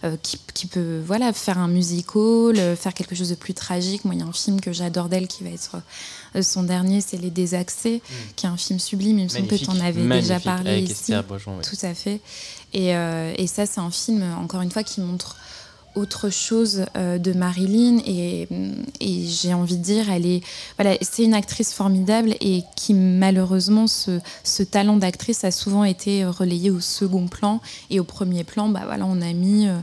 euh, qui, qui peut voilà, faire un musical, faire quelque chose de plus tragique. Moi, il y a un film que j'adore d'elle qui va être son dernier, c'est Les Désaxés, qui est un film sublime. Il me semble que tu en avais déjà parlé avec ici. Bourgeon. Tout à fait. Et, et ça, c'est un film, encore une fois, qui montre autre chose euh, de Marilyn et, et j'ai envie de dire elle est voilà c'est une actrice formidable et qui malheureusement ce, ce talent d'actrice a souvent été relayé au second plan et au premier plan bah voilà on a mis euh,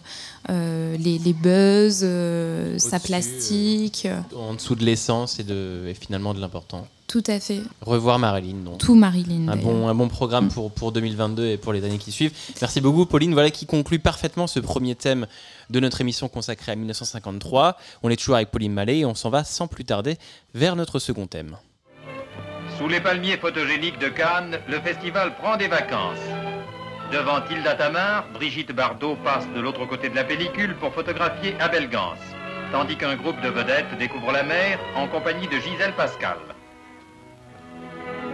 euh, les, les buzz euh, sa plastique euh, En dessous de l'essence et, de, et finalement de l'important. Tout à fait Revoir Marilyn, donc. tout Marilyn Un bon, un bon programme pour, pour 2022 et pour les années qui suivent. Merci beaucoup, Pauline. Voilà qui conclut parfaitement ce premier thème de notre émission consacrée à 1953. On est toujours avec Pauline Mallet et on s'en va sans plus tarder vers notre second thème. Sous les palmiers photogéniques de Cannes, le festival prend des vacances. Devant Hilda Tamar, Brigitte Bardot passe de l'autre côté de la pellicule pour photographier Abel Gance, tandis qu'un groupe de vedettes découvre la mer en compagnie de Gisèle Pascal.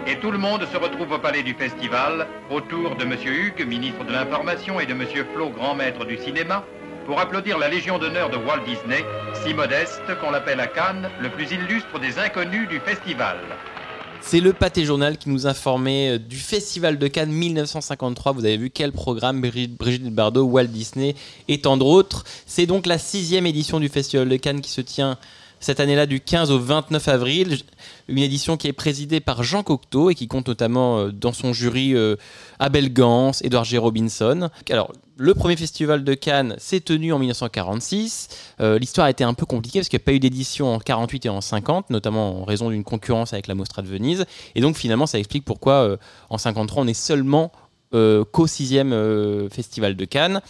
Et tout le monde se retrouve au palais du festival, autour de M. Hugues, ministre de l'Information, et de M. Flo, grand maître du cinéma, pour applaudir la Légion d'honneur de Walt Disney, si modeste qu'on l'appelle à Cannes le plus illustre des inconnus du festival. C'est le Pâté Journal qui nous informait euh, du Festival de Cannes 1953. Vous avez vu quel programme Brigitte Brigitte Bardot, Walt Disney et tant d'autres. C'est donc la sixième édition du Festival de Cannes qui se tient cette année-là du 15 au 29 avril. Une édition qui est présidée par Jean Cocteau et qui compte notamment euh, dans son jury euh, Abel Gans, Edward G. Robinson. Alors, le premier festival de Cannes s'est tenu en 1946. Euh, L'histoire a été un peu compliquée parce qu'il n'y a pas eu d'édition en 48 et en 50, notamment en raison d'une concurrence avec la Mostra de Venise. Et donc finalement, ça explique pourquoi en 53, on est seulement euh, qu'au sixième festival de Cannes.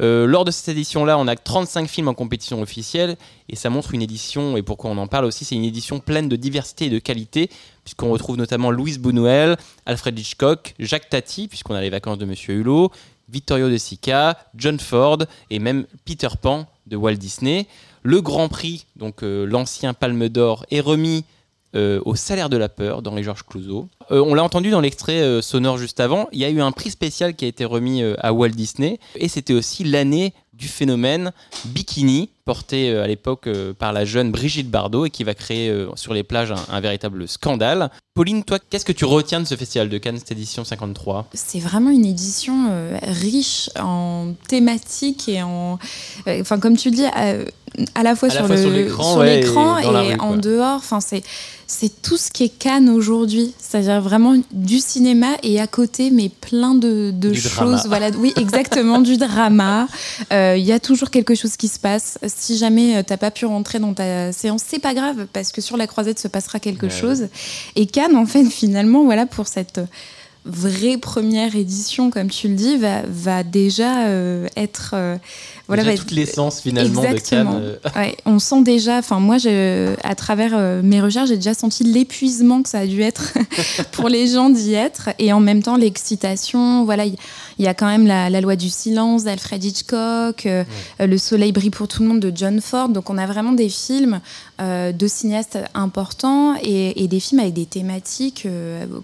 Euh, lors de cette édition-là, on a 35 films en compétition officielle et ça montre une édition, et pourquoi on en parle aussi, c'est une édition pleine de diversité et de qualité, puisqu'on retrouve notamment Louise Buñuel, Alfred Hitchcock, Jacques Tati, puisqu'on a les vacances de Monsieur Hulot, Vittorio De Sica, John Ford et même Peter Pan de Walt Disney. Le Grand Prix, donc euh, l'ancien Palme d'Or, est remis euh, au salaire de la peur dans les Georges Clouzot. Euh, on l'a entendu dans l'extrait euh, sonore juste avant, il y a eu un prix spécial qui a été remis à Walt Disney et c'était aussi l'année du phénomène bikini porté à l'époque par la jeune Brigitte Bardot et qui va créer sur les plages un, un véritable scandale. Pauline, toi, qu'est-ce que tu retiens de ce festival de Cannes, cette édition 53 C'est vraiment une édition riche en thématiques et en. Enfin, comme tu dis, à la fois À la sur fois le- sur l'écran, ouais, et rue, en quoi. dehors. Enfin, c'est. C'est tout ce qui est Cannes aujourd'hui, c'est-à-dire vraiment du cinéma et à côté, mais plein de, choses. drama. Voilà, oui, exactement, du drama. <laughs> Euh, Il y a toujours quelque chose qui se passe. Si jamais euh, t'as pas pu rentrer dans ta séance, c'est pas grave parce que sur la croisette se passera quelque Ouais. chose. Et Cannes, en fait, finalement, voilà, pour cette vraie première édition, comme tu le dis, va, va déjà euh, être. euh, voilà, va toute l'essence finalement Exactement. de Cannes. euh, <laughs> Ouais, on sent déjà, enfin moi, je, à travers euh, mes recherches, j'ai déjà senti l'épuisement que ça a dû être <laughs> pour les gens d'y être, et en même temps l'excitation. Voilà, il y, a quand même la, la loi du silence d'Alfred Hitchcock, euh, Le Soleil brille pour tout le monde de John Ford. Donc on a vraiment des films euh, de cinéastes importants et, et des films avec des thématiques,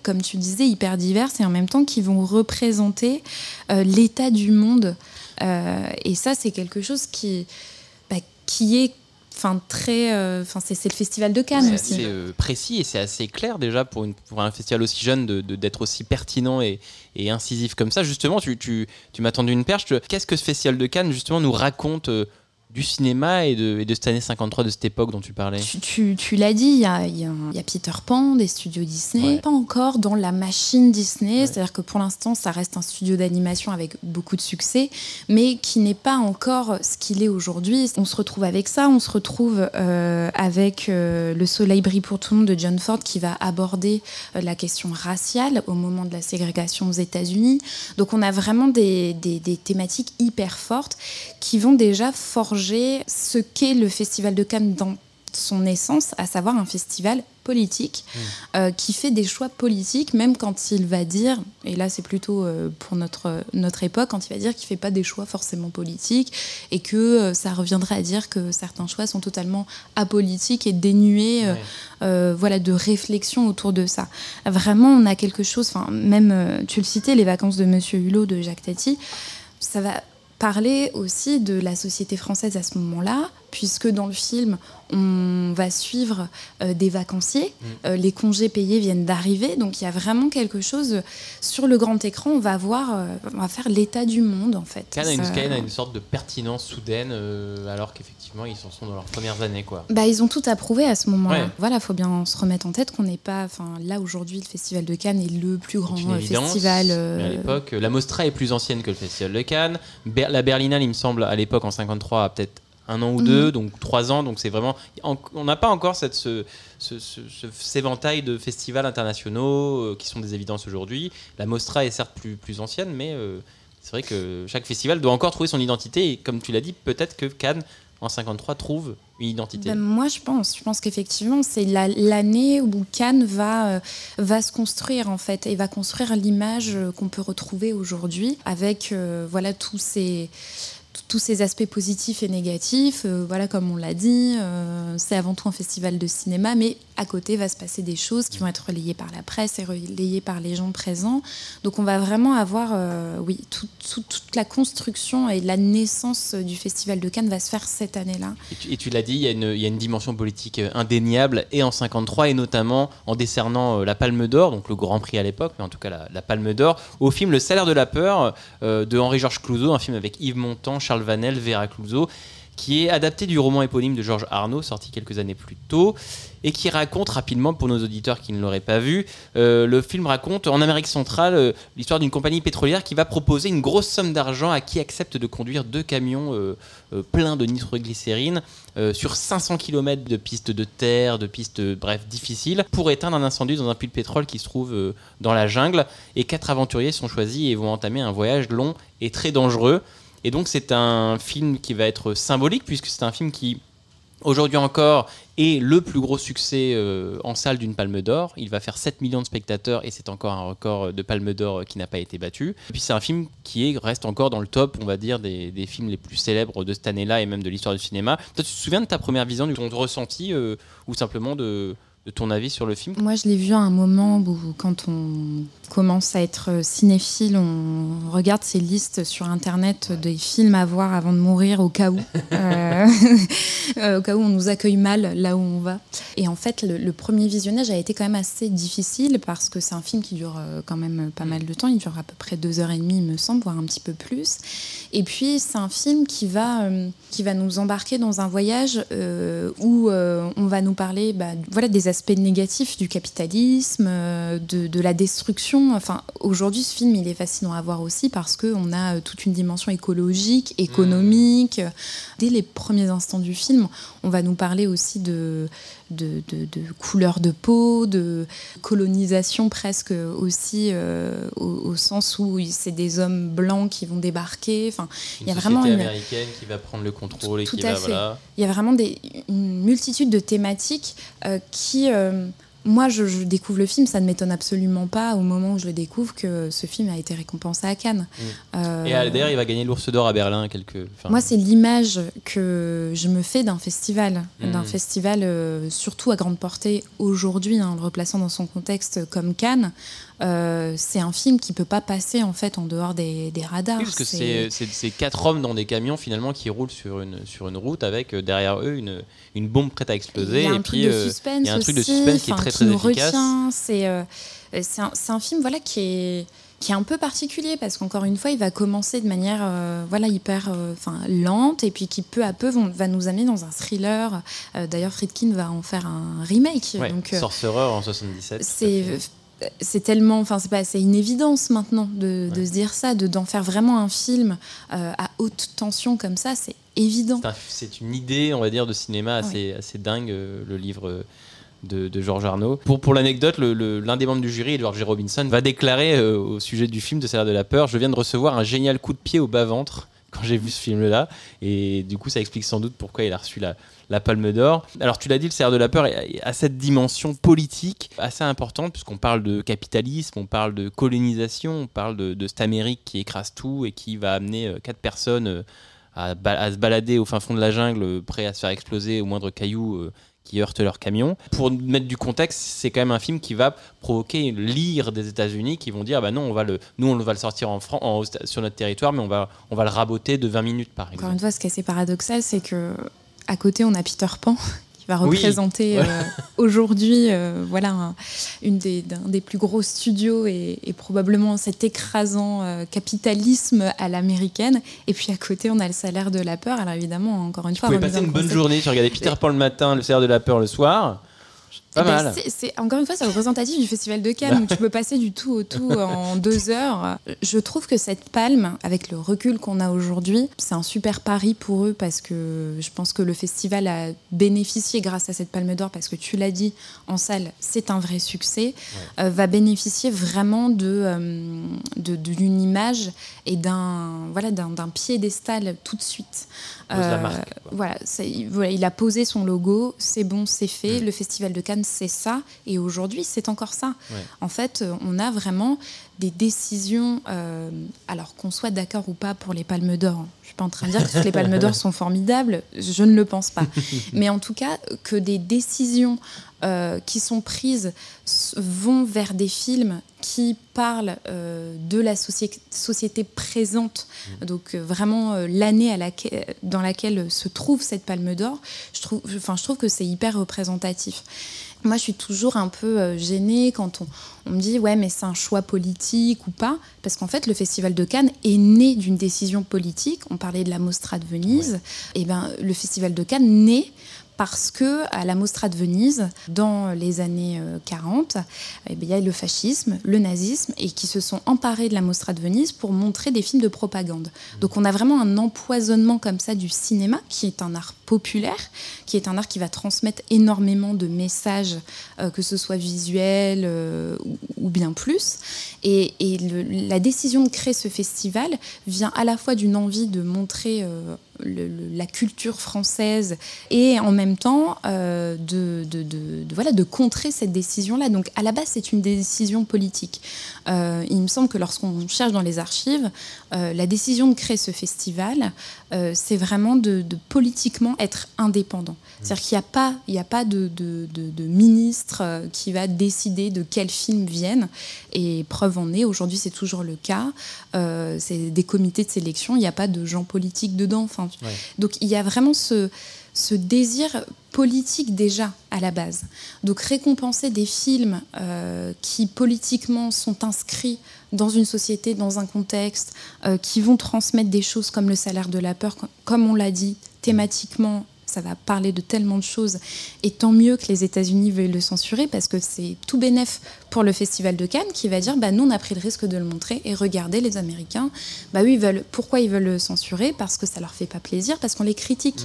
comme tu disais, hyper diverses et en même temps qui vont représenter l'état du monde. Euh, et ça, c'est quelque chose qui, bah, qui est enfin très euh, c'est c'est le festival de Cannes C'est aussi assez euh, précis et c'est assez clair déjà pour, une, pour un festival aussi jeune de- de- d'être aussi pertinent et, et incisif comme ça. Justement, tu, tu, tu m'as tendu une perche. Qu'est-ce que ce festival de Cannes justement nous raconte euh, du cinéma et de, et de cette année 53, de cette époque dont tu parlais tu, tu- tu l'as dit, il y a, il y a- il y a Peter Pan des studios Disney, Ouais. pas encore dans la machine Disney, c'est-à-dire que pour l'instant ça reste un studio d'animation avec beaucoup de succès, mais qui n'est pas encore ce qu'il est aujourd'hui. On se retrouve avec ça, on se retrouve euh, avec euh, Le Soleil brille pour tout le monde de John Ford qui va aborder euh, la question raciale au moment de la ségrégation aux États-Unis. Donc on a vraiment des, des- des thématiques hyper fortes qui vont déjà forger ce qu'est le Festival de Cannes dans son essence, à savoir un festival politique Mm. euh, qui fait des choix politiques, même quand il va dire, et là c'est plutôt euh, pour notre, notre époque, quand il va dire qu'il fait pas des choix forcément politiques et que euh, ça reviendrait à dire que certains choix sont totalement apolitiques et dénués Ouais. voilà, de réflexion autour de ça. Vraiment, on a quelque chose, même, tu le citais, les vacances de Monsieur Hulot de Jacques Tati, ça va parler aussi de la société française à ce moment-là, puisque dans le film, on va suivre euh, des vacanciers, euh, les congés payés viennent d'arriver, donc il y a vraiment quelque chose sur le grand écran, on va voir, euh, on va faire l'état du monde en fait. Cannes a, a une sorte de pertinence soudaine, alors qu'effectivement, ils en sont dans leurs premières années. quoi. Bah, ils ont tout approuvé à ce moment-là. Ouais. Voilà, faut bien se remettre en tête qu'on n'est pas. Enfin, là aujourd'hui, le Festival de Cannes est le plus grand évidence, festival. mais à l'époque, la Mostra est plus ancienne que le Festival de Cannes. Ber- la Berlinale, il me semble, à l'époque, en 53, a peut-être un an ou Mhm. deux, donc trois ans. Donc c'est vraiment. en- On n'a pas encore cette, ce, ce, ce- ce- cet éventail de festivals internationaux euh, qui sont des évidences aujourd'hui. La Mostra est certes plus, plus ancienne, mais euh, c'est vrai que chaque festival doit encore trouver son identité. Et comme tu l'as dit, peut-être que Cannes, en 53, trouve une identité. Ben, moi, je pense. Je pense qu'effectivement, c'est la- l'année où Cannes va, euh, va se construire, en fait, et va construire l'image qu'on peut retrouver aujourd'hui, avec euh, voilà, tous ces tous ces aspects positifs et négatifs, Euh, voilà comme on l'a dit, euh, c'est avant tout un festival de cinéma, mais à côté va se passer des choses qui vont être relayées par la presse et relayées par les gens présents. Donc on va vraiment avoir, euh, oui, tout- tout- toute la construction et la naissance du festival de Cannes va se faire cette année-là. Et tu, l'as dit, il y, a une- dimension politique indéniable, et en 53, et notamment en décernant la Palme d'Or, donc le Grand Prix à l'époque, mais en tout cas la, Palme d'Or, au film Le Salaire de la Peur de Henri-Georges Clouzot, un film avec Yves Montand, Charles Vanel, Vera Clouzot, qui est adapté du roman éponyme de Georges Arnaud, sorti quelques années plus tôt, et qui raconte rapidement, pour nos auditeurs qui ne l'auraient pas vu, euh, le film raconte en Amérique centrale euh, l'histoire d'une compagnie pétrolière qui va proposer une grosse somme d'argent à qui accepte de conduire deux camions euh, pleins de nitroglycérine sur 500 km de pistes de terre, de pistes, bref, difficiles, pour éteindre un incendie dans un puits de pétrole qui se trouve dans la jungle. Et quatre aventuriers sont choisis et vont entamer un voyage long et très dangereux. Et donc c'est un film qui va être symbolique, puisque c'est un film qui, aujourd'hui encore, est le plus gros succès euh, en salle d'une Palme d'Or. Il va faire 7 millions de spectateurs et c'est encore un record de Palme d'Or qui n'a pas été battu. Et puis c'est un film qui est, reste encore dans le top, on va dire, des, des films les plus célèbres de cette année-là et même de l'histoire du cinéma. Toi, tu te souviens de ta première vision, de ton ressenti euh, ou simplement de, de ton avis sur le film? Moi, je l'ai vu à un moment où, quand on commence à être cinéphile, on regarde ces listes sur Internet des films à voir avant de mourir au cas où. <laughs> Euh, <laughs> euh, au cas où on nous accueille mal là où on va. Et en fait, le, le premier visionnage a été quand même assez difficile parce que c'est un film qui dure euh, quand même pas mal de temps. Il dure à peu près deux heures et demie, il me semble, voire un petit peu plus. Et puis, c'est un film qui va, euh, qui va nous embarquer dans un voyage euh, où on va nous parler bah, voilà, des aspects négatifs du capitalisme, euh, de, de la destruction. Enfin, aujourd'hui, ce film, il est fascinant à voir aussi parce qu'on a euh, toute une dimension écologique, économique. Dès les premiers instants du film, on va nous parler aussi de, de, de, de couleur de peau, de colonisation presque aussi, euh, au, au sens où c'est des hommes blancs qui vont débarquer. Enfin, il y a vraiment une- américaine qui va prendre le contrôle et Tout qui à va, fait. voilà. il y a vraiment des, une multitude de thématiques euh, qui, euh, moi, je, je découvre le film, ça ne m'étonne absolument pas au moment où je le découvre que ce film a été récompensé à Cannes. Mm. Euh, Et d'ailleurs, il va gagner l'Ours d'Or à Berlin quelques. moi, c'est l'image que je me fais d'un festival, Mhm. d'un festival euh, surtout à grande portée aujourd'hui, en le replaçant dans son contexte comme Cannes. Euh, c'est un film qui peut pas passer en fait en dehors des, des radars. Oui, parce que c'est quatre hommes dans des camions finalement qui roulent sur une, sur une route avec euh, derrière eux une, une bombe prête à exploser. Il y a un et truc puis de euh, suspense il y a un truc de suspense qui est très très nous efficace. C'est euh, c'est un, film voilà qui est qui est un peu particulier parce qu'encore une fois, il va commencer de manière voilà hyper enfin lente et puis qui peu à peu vont- va nous amener dans un thriller. D'ailleurs, Friedkin va en faire un remake. Ouais, donc Sorcerer en 77. c'est c'est tellement enfin c'est pas c'est une évidence maintenant de, de Ouais. se dire ça de d'en faire vraiment un film euh, à haute tension comme ça c'est évident C'est un- C'est une idée, on va dire, de cinéma assez, assez dingue, euh, le livre euh, de, de Georges Arnaud. Pour, pour l'anecdote, l'un des membres du jury, Edward J. Robinson, va déclarer euh, au sujet du film de Salaire de la peur Je viens de recevoir un génial coup de pied au bas-ventre quand j'ai vu ce film-là. Et du coup, ça explique sans doute pourquoi il a reçu la, la Palme d'Or. Alors, tu l'as dit, le Cerf de la Peur a cette dimension politique assez importante, puisqu'on parle de capitalisme, on parle de colonisation, on parle de, de cette Amérique qui écrase tout et qui va amener euh, quatre personnes euh, à, se balader au fin fond de la jungle, euh, prêts à se faire exploser au moindre caillou qui heurte leur camion. Pour mettre du contexte, c'est quand même un film qui va provoquer l'ire des États-Unis qui vont dire bah non, on va le, nous on va le sortir en Fran- en- sur notre territoire, mais on va, on va le raboter de 20 minutes par Encore exemple. une fois, ce qui est assez paradoxal, c'est que à côté, on a Peter Pan <laughs> qui va représenter euh, <laughs> aujourd'hui euh, voilà, un, une des, des plus gros studios et, et probablement cet écrasant euh, capitalisme à l'américaine. Et puis à côté, on a le salaire de la peur. Alors évidemment, encore une fois, pouvais remise passer une bonne journée, tu regardais Peter Pan le matin, le cerf de la peur le soir. Pas Eh ben, c'est- encore une fois, c'est représentatif du Festival de Cannes où tu peux passer du tout au tout <laughs> en deux heures. Je trouve que cette palme, avec le recul qu'on a aujourd'hui, c'est un super pari pour eux parce que je pense que le festival a bénéficié grâce à cette palme d'or parce que tu l'as dit en salle, c'est un vrai succès, euh, va bénéficier vraiment de euh, de- d'une image et d'un voilà d'un d'un piédestal tout de suite. Pose la marque, quoi. Voilà, il- voilà, il a posé son logo, c'est bon, c'est fait. Mm. Le Festival de Cannes, c'est ça. Et aujourd'hui, c'est encore ça. Ouais. En fait, euh, on a vraiment des décisions, euh, alors qu'on soit d'accord ou pas pour les palmes d'or. hein. Je suis pas en train de dire que toutes les palmes d'or sont formidables, je ne le pense pas. <laughs> Mais en tout cas, que des décisions euh, qui sont prises vont vers des films qui parlent euh, de la soci- société présente, donc euh, vraiment euh, l'année laquelle- dans laquelle se trouve cette palme d'or, je trouve, enfin, je trouve que c'est hyper représentatif. Moi, je suis toujours un peu gênée quand on, on me dit ouais, mais c'est un choix politique ou pas, parce qu'en fait, le Festival de Cannes est né d'une décision politique. On parlait de la Mostra de Venise, et ben le Festival de Cannes naît parce que à la Mostra de Venise, dans les années euh, 40, eh bien, il y a le fascisme, le nazisme, et qui se sont emparés de la Mostra de Venise pour montrer des films de propagande. Donc on a vraiment un empoisonnement comme ça du cinéma, qui est un art populaire, qui est un art qui va transmettre énormément de messages, euh, que ce soit visuel euh, ou, bien plus. Et, la décision de créer ce festival vient à la fois d'une envie de montrer euh, la culture française et en même temps euh, de, de- de- de- voilà, de contrer cette décision-là. Donc à la base, c'est une décision politique. Euh, il me semble que lorsqu'on cherche dans les archives, euh, la décision de créer ce festival, c'est vraiment de, politiquement être indépendant. C'est-à-dire qu'il n'y a pas, il n'y a pas de, ministre qui va décider de quels films viennent. Et preuve en est, aujourd'hui c'est toujours le cas, c'est des comités de sélection, il n'y a pas de gens politiques dedans. Enfin, Ouais. Donc il y a vraiment ce, ce désir politique déjà à la base. Donc récompenser des films euh, qui politiquement sont inscrits dans une société, dans un contexte, euh, qui vont transmettre des choses comme le salaire de la peur, com- comme on l'a dit, thématiquement, ça va parler de tellement de choses. Et tant mieux que les États-Unis veuillent le censurer parce que c'est tout bénef pour le Festival de Cannes qui va dire bah, nous, on a pris le risque de le montrer et regardez les Américains. Bah, eux, ils veulent, pourquoi ils veulent le censurer? Parce que ça leur fait pas plaisir, parce qu'on les critique.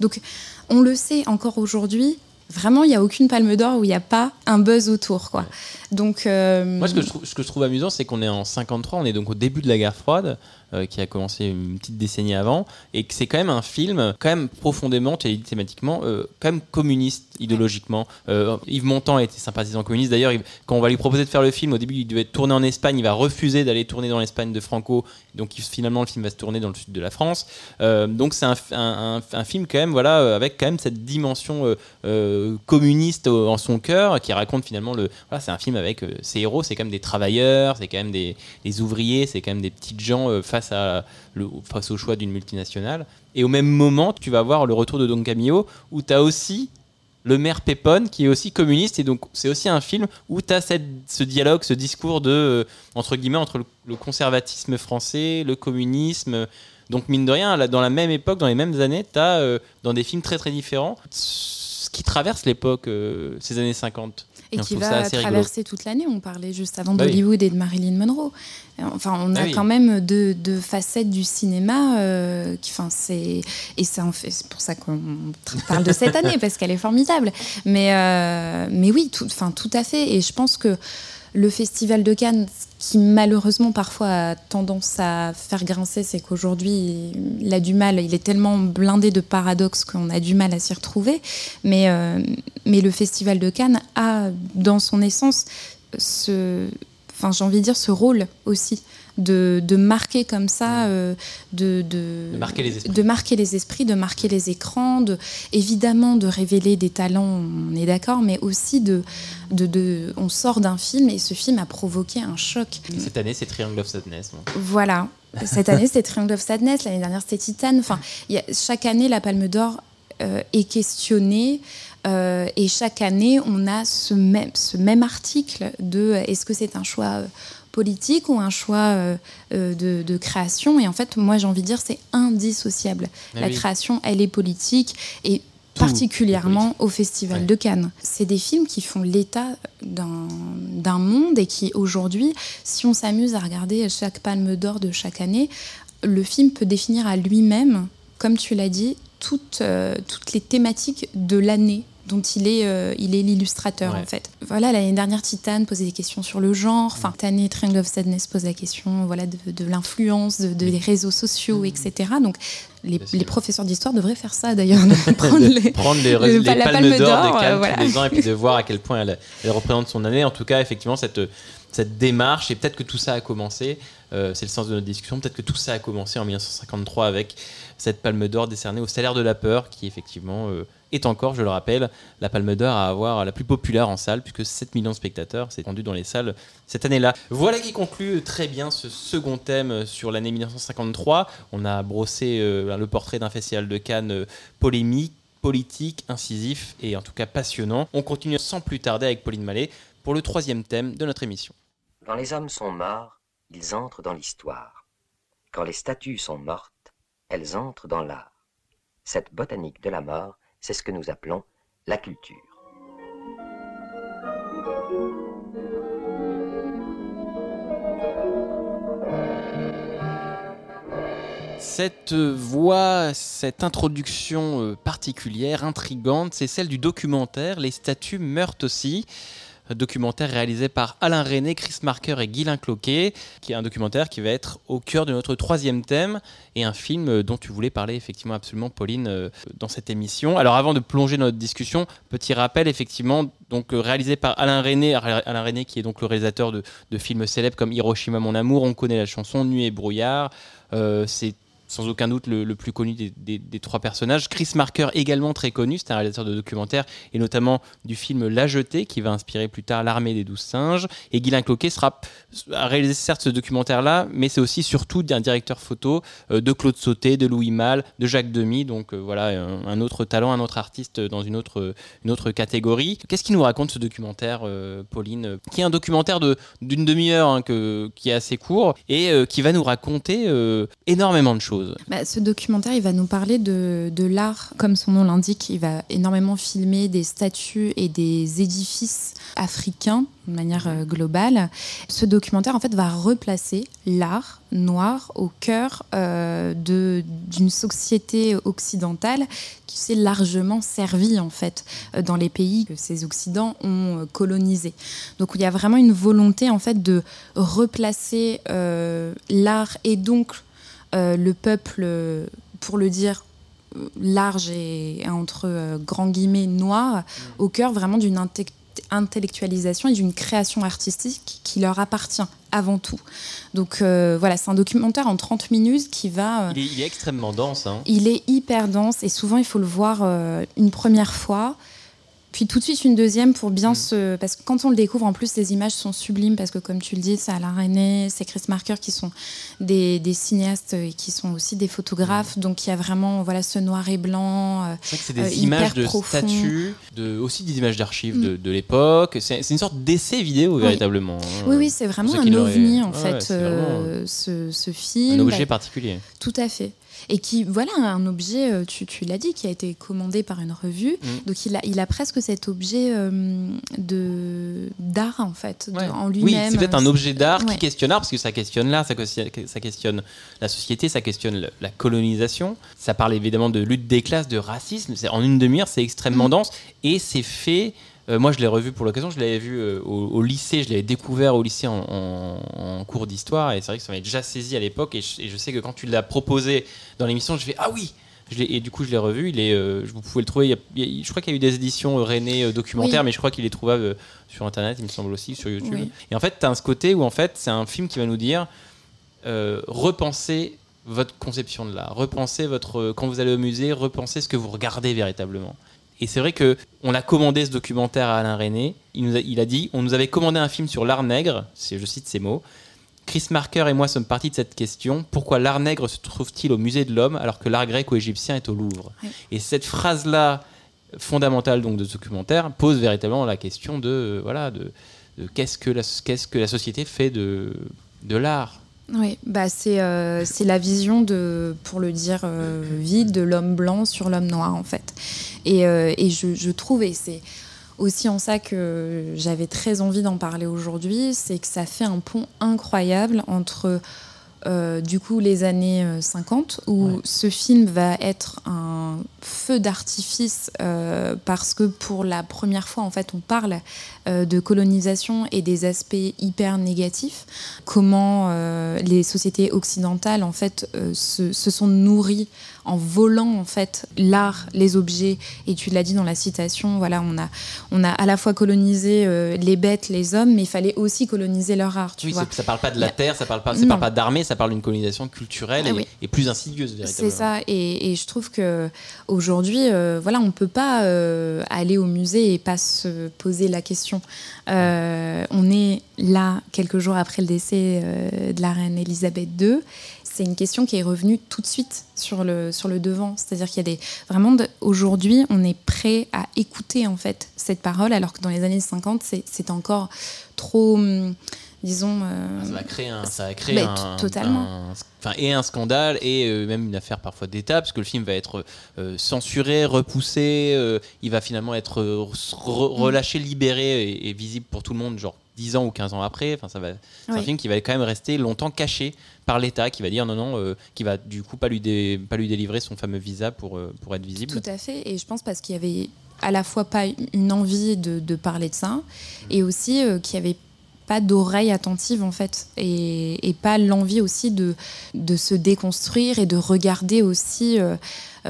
Donc, on le sait encore aujourd'hui. Vraiment, il n'y a aucune palme d'or où il n'y a pas un buzz autour. Quoi. Donc, euh, Moi, ce que je trouve, ce que je trouve amusant, c'est qu'on est en 53, on est donc au début de la guerre froide, euh, qui a commencé une petite décennie avant, et que c'est quand même un film, quand même profondément, thématiquement, euh, quand même communiste idéologiquement. Euh, Yves Montand était sympathisant communiste. D'ailleurs, il- quand on va lui proposer de faire le film, au début, il devait tourné en Espagne, il va refuser d'aller tourner dans l'Espagne de Franco, donc finalement, le film va se tourner dans le sud de la France. Donc c'est un, film quand même, voilà, avec quand même cette dimension communiste en son cœur, qui raconte finalement le. Voilà, c'est un film avec ses héros, c'est quand même des travailleurs, c'est quand même des, des ouvriers, c'est quand même des petites gens euh, face au choix d'une multinationale. Et au même moment, tu vas voir le retour de Don Camillo, où tu as aussi le maire Pépone qui est aussi communiste et donc c'est aussi un film où tu as ce dialogue, ce discours de euh, entre guillemets entre le, conservatisme français, le communisme. Donc mine de rien, là, dans la même époque, dans les mêmes années, tu as dans des films très très différents ce qui traverse l'époque, euh, ces années 50. Et qui va rigolo. traverser toute l'année. On parlait juste avant Bah oui. d'Hollywood et de Marilyn Monroe. Enfin, on a Ah oui. quand même deux, deux facettes du cinéma. euh, qui, enfin, c'est et ça en fait. C'est pour ça qu'on parle de cette <laughs> année parce qu'elle est formidable. Mais euh, mais oui, tout, enfin, tout à fait. Et je pense que le Festival de Cannes, qui malheureusement parfois a tendance à faire grincer, c'est qu'aujourd'hui, il a du mal, il est tellement blindé de paradoxes qu'on a du mal à s'y retrouver. Mais, euh, le Festival de Cannes a, dans son essence, ce, enfin, j'ai envie dire, ce rôle aussi de, de marquer comme ça, euh, de, de, De marquer les esprits. de marquer les esprits, de marquer les écrans, de, évidemment de révéler des talents, on est d'accord, mais aussi de, de, de- on sort d'un film et ce film a provoqué un choc. Et cette année, c'est Triangle of Sadness. donc. Voilà. Cette année, c'était Triangle of Sadness. L'année dernière, c'était Titan. Enfin, il y a- chaque année, la Palme d'Or euh, est questionnée. euh, et chaque année, on a ce même, ce même article de est-ce que c'est un choix politique ou un choix euh, euh, de, de création Et en fait, moi, j'ai envie de dire, c'est indissociable. La oui. création, elle est politique. Et Tout particulièrement au Festival Ouais. de Cannes. C'est des films qui font l'état d'un d'un monde et qui aujourd'hui, si on s'amuse à regarder chaque palme d'or de chaque année, le film peut définir à lui-même, comme tu l'as dit, toutes, euh, toutes les thématiques de l'année dont il est, euh, il est l'illustrateur Ouais. en fait. Voilà, l'année dernière, Titan posait des questions sur le genre. Enfin, cette année, Triangle of Sadness pose la question voilà, de, de l'influence, de, de des réseaux sociaux, etc. Donc, les, les professeurs d'histoire devraient faire ça d'ailleurs, de <laughs> prendre les, prendre les, le- les la palmes Palme d'or d'Or, de Cannes euh, voilà. tous les ans et puis de <laughs> voir à quel point elle, elle représente son année. En tout cas, effectivement, cette, cette démarche, et peut-être que tout ça a commencé, euh, c'est le sens de notre discussion, peut-être que tout ça a commencé en 1953 avec cette palme d'or décernée au salaire de la peur, qui effectivement euh, est encore, je le rappelle, la palme d'or à avoir la plus populaire en salle, puisque 7 millions de spectateurs s'est rendu dans les salles cette année-là. Voilà qui conclut très bien ce second thème sur l'année 1953. On a brossé euh, le portrait d'un festival de Cannes euh, polémique, politique, incisif et en tout cas passionnant. On continue sans plus tarder avec Pauline Mallet pour le troisième thème de notre émission. Quand les hommes sont morts, ils entrent dans l'histoire. Quand les statues sont mortes, elles entrent dans l'art. Cette botanique de la mort, c'est ce que nous appelons la culture. Cette voix, cette introduction euh, particulière, intrigante, c'est celle du documentaire Les statues meurent aussi. Documentaire réalisé par Alain René, Chris Marker et Guylain Cloquet, qui est un documentaire qui va être au cœur de notre troisième thème et un film euh, dont tu voulais parler effectivement absolument, Pauline, euh, dans cette émission. Alors avant de plonger dans notre discussion, petit rappel effectivement, donc euh, réalisé par Alain René, Alain René qui est donc le réalisateur de, films célèbres comme Hiroshima mon amour, on connaît la chanson Nuit et brouillard, c'est sans aucun doute le, plus connu des, trois personnages. Chris Marker, également très connu, c'est un réalisateur de documentaires et notamment du film La Jetée, qui va inspirer plus tard L'armée des douze singes. Et Guylain Cloquet sera, a réalisé certes ce documentaire-là, mais c'est aussi surtout un directeur photo euh, de Claude Sauté, de Louis Malle, de Jacques Demy. Donc euh, voilà, un, autre talent, un autre artiste dans une autre, catégorie. Qu'est-ce qu'il nous raconte ce documentaire, euh, Pauline Qui est un documentaire d'une demi-heure, hein, qui est assez court et qui va nous raconter énormément de choses. Bah, ce documentaire, il va nous parler de, l'art, comme son nom l'indique. Il va énormément filmer des statues et des édifices africains de manière euh, globale. Ce documentaire, en fait, va replacer l'art noir au cœur euh, d'une société occidentale qui s'est largement servie, en fait, euh, dans les pays que ces Occidents ont colonisés. Donc, il y a vraiment une volonté, en fait, de replacer l'art et donc le peuple, euh, pour le dire euh, large et entre euh, grands guillemets noir, au cœur vraiment d'une inte- intellectualisation et d'une création artistique qui leur appartient avant tout. Donc euh, voilà, c'est un documentaire en 30 minutes qui va... euh, Il est, il est extrêmement dense. hein. il est hyper dense et souvent il faut le voir euh, une première fois, puis tout de suite une deuxième pour bien se. Parce que quand on le découvre, en plus, les images sont sublimes parce que, comme tu le dis, c'est Alain René, c'est Chris Marker qui sont des, des cinéastes et qui sont aussi des photographes. Donc il y a vraiment voilà, ce noir et blanc. euh, C'est des euh, images de profond. statues, de, aussi des images d'archives Mm. de, de l'époque. C'est une sorte d'essai vidéo, Oui. véritablement. hein. Oui, oui, c'est vraiment un ovni, en fait, euh, ce, ce film. un objet Bah, particulier. Tout à fait. Et qui, voilà, un objet, euh, tu, tu l'as dit, qui a été commandé par une revue. Mm. Donc il a, il a presque cet objet euh, de d'art, en fait, de- en Oui, lui-même. c'est peut-être un objet d'art Ouais. qui questionne l'art, parce que ça questionne l'art, ça, questionne- ça questionne la société, ça questionne le- la colonisation. Ça parle évidemment de lutte des classes, de racisme. En une demi-heure, c'est extrêmement Mm. dense et c'est fait Euh, moi, je l'ai revu pour l'occasion. Je l'avais vu euh, au, au lycée. Je l'avais découvert au lycée en, en- en cours d'histoire. Et c'est vrai que ça m'avait déjà saisi à l'époque. Et, je- et je sais que quand tu l'as proposé dans l'émission, je fais Ah oui je et du coup, je l'ai revu. Il est, euh, vous pouvez le trouver. il y a- il y a- je crois qu'il y a eu des éditions euh, René euh, documentaires, Oui. mais je crois qu'il est trouvable euh, sur Internet, il me semble aussi, sur YouTube. Oui. Et en fait, tu as ce côté où en fait, c'est un film qui va nous dire euh, repensez votre conception de l'art, repensez votre quand vous allez au musée, repensez ce que vous regardez véritablement. Et c'est vrai que on a commandé ce documentaire à Alain René. Il, nous a, il a dit on nous avait commandé un film sur l'art nègre. Je cite ces mots. Chris Marker et moi sommes partis de cette question. Pourquoi l'art nègre se trouve-t-il au musée de l'homme alors que l'art gréco-égyptien est au Louvre. Et cette phrase-là fondamentale donc de ce documentaire pose véritablement la question de euh, voilà de, de qu'est-ce que la qu'est-ce que la société fait de de l'art. Oui, bah c'est euh, la vision de, pour le dire euh, vite, de l'homme blanc sur l'homme noir en fait. Et, euh, et je, je trouve, et c'est aussi en ça que j'avais très envie d'en parler aujourd'hui, c'est que ça fait un pont incroyable entre euh, du coup les années euh, 50 où Ouais. ce film va être un feu d'artifice euh, parce que pour la première fois en fait on parle euh, de colonisation et des aspects hyper négatifs comment euh, les sociétés occidentales en fait euh, se, se sont nourries en volant en fait l'art, les objets et tu l'as dit dans la citation voilà on a on a à la fois colonisé euh, les bêtes, les hommes mais il fallait aussi coloniser leur art tu Oui, vois. ça parle pas de la terre, ça parle pas, ça parle pas d'armée, ça parle d'une colonisation culturelle Ah et, oui. et plus insidieuse véritablement. C'est ça, et, et je trouve que aujourd'hui, euh, voilà, on peut pas euh, aller au musée et pas se poser la question. Euh, on est là quelques jours après le décès de la reine Elisabeth II. C'est une question qui est revenue tout de suite sur le, sur le devant. C'est-à-dire qu'il y a des. Vraiment, aujourd'hui, on est prêt à écouter, en fait, cette parole, alors que dans les années 50, c'est- encore trop. hum, Disons. euh, Ça un, ça créer Bah, un, totalement. un- enfin, et un scandale et euh, même une affaire parfois d'État, parce que le film va être euh, censuré, repoussé, il va finalement être re- relâché, libéré et, et visible pour tout le monde, genre 10 ans ou 15 ans après. Enfin, ça va. C'est un film qui va quand même rester longtemps caché par l'État, qui va dire non, non, euh, qui va du coup pas lui, dé- pas lui délivrer son fameux visa pour, euh, pour être visible. Tout à fait, et je pense parce qu'il y avait à la fois pas une envie de, de parler de ça, et aussi euh, qu'il n'y avait pas d'oreille attentive en fait, et, pas l'envie aussi de, de se déconstruire et de regarder aussi euh,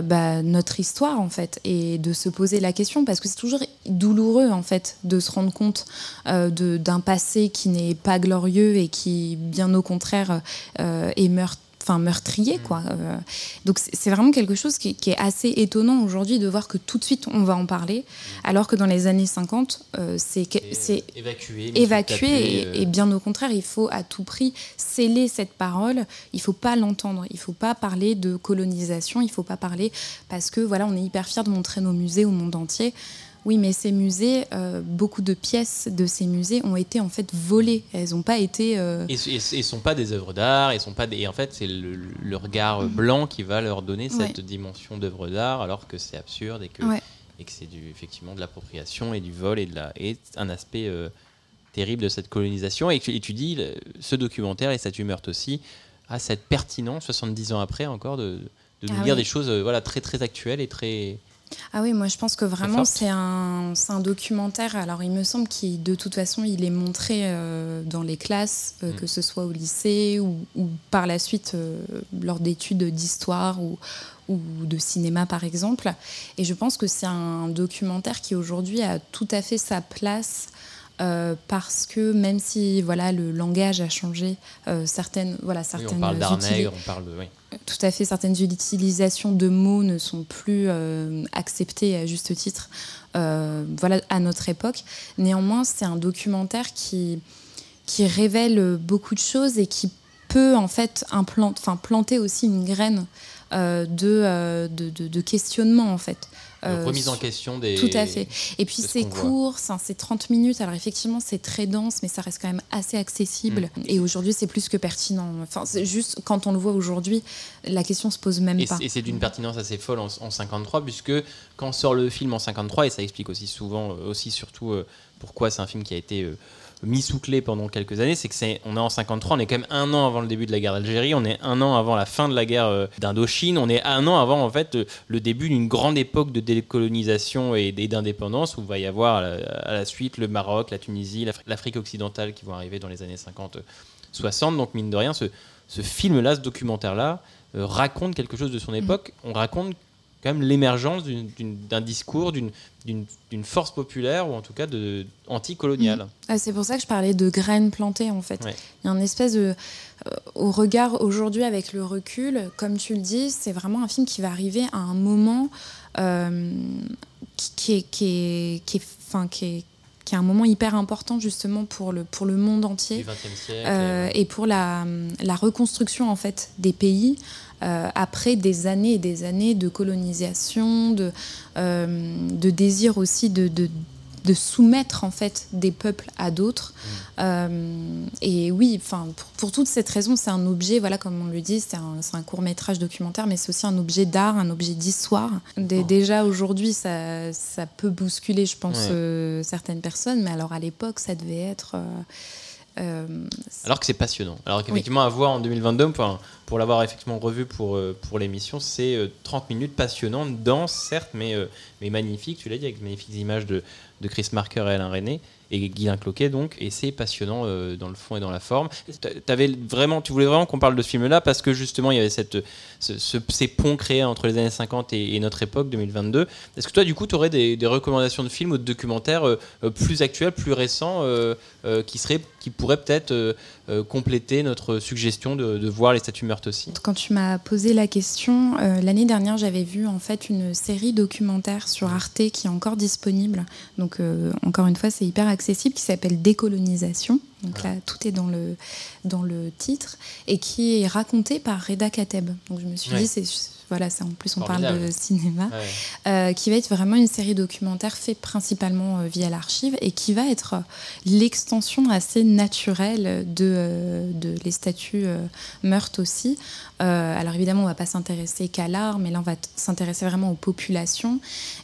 bah, notre histoire en fait, et de se poser la question, parce que c'est toujours douloureux en fait de se rendre compte euh, d'un passé qui n'est pas glorieux et qui, bien au contraire, euh, est enfin meurtrier quoi. Euh, donc c'est vraiment quelque chose qui, qui est assez étonnant aujourd'hui de voir que tout de suite on va en parler alors que dans les années 50 euh, c'est évacué, évacué et, euh, et bien au contraire il faut à tout prix sceller cette parole. Il faut pas l'entendre. Il faut pas parler de colonisation. Il faut pas parler parce que voilà on est hyper fiers de montrer nos musées au monde entier oui, mais ces musées, euh, beaucoup de pièces de ces musées ont été en fait volées. Elles n'ont pas été. euh, Et et- et sont pas des œuvres d'art, et sont pas des, et en fait c'est le, le regard blanc qui va leur donner cette Ouais. dimension d'œuvre d'art, alors que c'est absurde et que Ouais. et que c'est du effectivement de l'appropriation et du vol et de la et un aspect euh, terrible de cette colonisation. Et, tu- et tu dis ce documentaire et cette humeur aussi a cette pertinence 70 ans après encore de, de nous Ah dire oui. des choses voilà très très actuelles et très Ah oui, moi je pense que vraiment c'est un, un documentaire. Alors il me semble qu'il de toute façon il est montré euh, dans les classes, euh, Mm. que ce soit au lycée ou, ou par la suite euh, lors d'études d'histoire ou, ou de cinéma par exemple. Et je pense que c'est un documentaire qui aujourd'hui a tout à fait sa place. Euh, parce que même si voilà le langage a changé, euh, certaines voilà oui, certaines on parle d'art utili- nègre, on parle de oui. tout à fait, certaines utilisations de mots ne sont plus euh, acceptées à juste titre voilà, à notre époque. Néanmoins, c'est un documentaire qui, qui révèle beaucoup de choses et qui peut en fait implant- enfin, planter aussi une graine de, de, de- de questionnement en fait. Euh, remise en question des tout à fait. Et puis ce c'est court, c'est c'est 30 minutes. Alors effectivement, c'est très dense, mais ça reste quand même assez accessible. Mm. Et aujourd'hui, c'est plus que pertinent. Enfin, c'est juste quand on le voit aujourd'hui, la question se pose même Et pas. c'est- et c'est d'une pertinence assez folle en, en 53, puisque quand sort le film en 53, et ça explique aussi souvent, euh, aussi surtout euh, pourquoi c'est un film qui a été euh, mis sous clé pendant quelques années, c'est que c'est, on est en 53, on est quand même un an avant le début de la guerre d'Algérie, on est un an avant la fin de la guerre euh, d'Indochine, on est un an avant en fait le début d'une grande époque de décolonisation et, d'indépendance où il va y avoir à la, suite le Maroc, la Tunisie, l'Afrique occidentale qui vont arriver dans les années 50-60. Donc mine de rien, ce, ce film-là, ce documentaire-là, euh, raconte quelque chose de son époque. On raconte quand même l'émergence d'un discours, d'une force populaire, ou en tout cas de, anticoloniale. Ah, c'est pour ça que je parlais de graines plantées, en fait. Il y a une espèce de... Euh, au regard aujourd'hui, avec le recul, comme tu le dis, c'est vraiment un film qui va arriver à un moment euh, qui, est, qui, est, qui, est, qui, est, qui est un moment hyper important justement pour le, pour le monde entier euh, et pour la, la, reconstruction en fait des pays euh, après des années et des années de colonisation, de, euh, de désir aussi de, de, de, soumettre en fait des peuples à d'autres. Mm. Euh, et oui, enfin pour, pour, toutes ces raisons, c'est un objet, voilà comme on le dit, c'est un, un, court métrage documentaire, mais c'est aussi un objet d'art, un objet d'histoire. Déjà aujourd'hui, ça, ça, peut bousculer, je pense, certaines personnes, mais alors à l'époque, ça devait être euh, Alors que c'est passionnant. Alors qu'effectivement, à voir en 2022, enfin, pour l'avoir effectivement revu pour, euh, pour l'émission, c'est 30 euh, minutes passionnantes, denses, certes, mais, mais magnifiques, tu l'as dit, avec magnifiques images de, de Chris Marker et Alain René et Guylain Cloquet donc et c'est passionnant euh, dans le fond et dans la forme. Avais vraiment tu voulais vraiment qu'on parle de ce film là parce que justement il y avait cette ces ponts créés entre les années 50 et, notre époque 2022 est-ce que toi du coup tu aurais des, recommandations de films ou de documentaires euh, euh, plus actuels plus récents qui seraient qui pourraient peut-être compléter notre suggestion de, voir les statues meurtres aussi quand tu m'as posé la question l'année dernière j'avais vu en fait une série documentaire sur Arte qui est encore disponible donc encore une fois c'est hyper accessible qui s'appelle Décolonisation. Donc là, tout est dans le, dans le titre et qui est raconté par Reda Kateb. Donc je me suis dit, c'est voilà, ça, en plus on parle de cinéma, euh, qui va être vraiment une série documentaire faite principalement euh, via l'archive et qui va être l'extension assez naturelle de, euh, de les statues meurtres aussi. alors évidemment, on va pas s'intéresser qu'à l'art, mais là on va s'intéresser vraiment aux populations.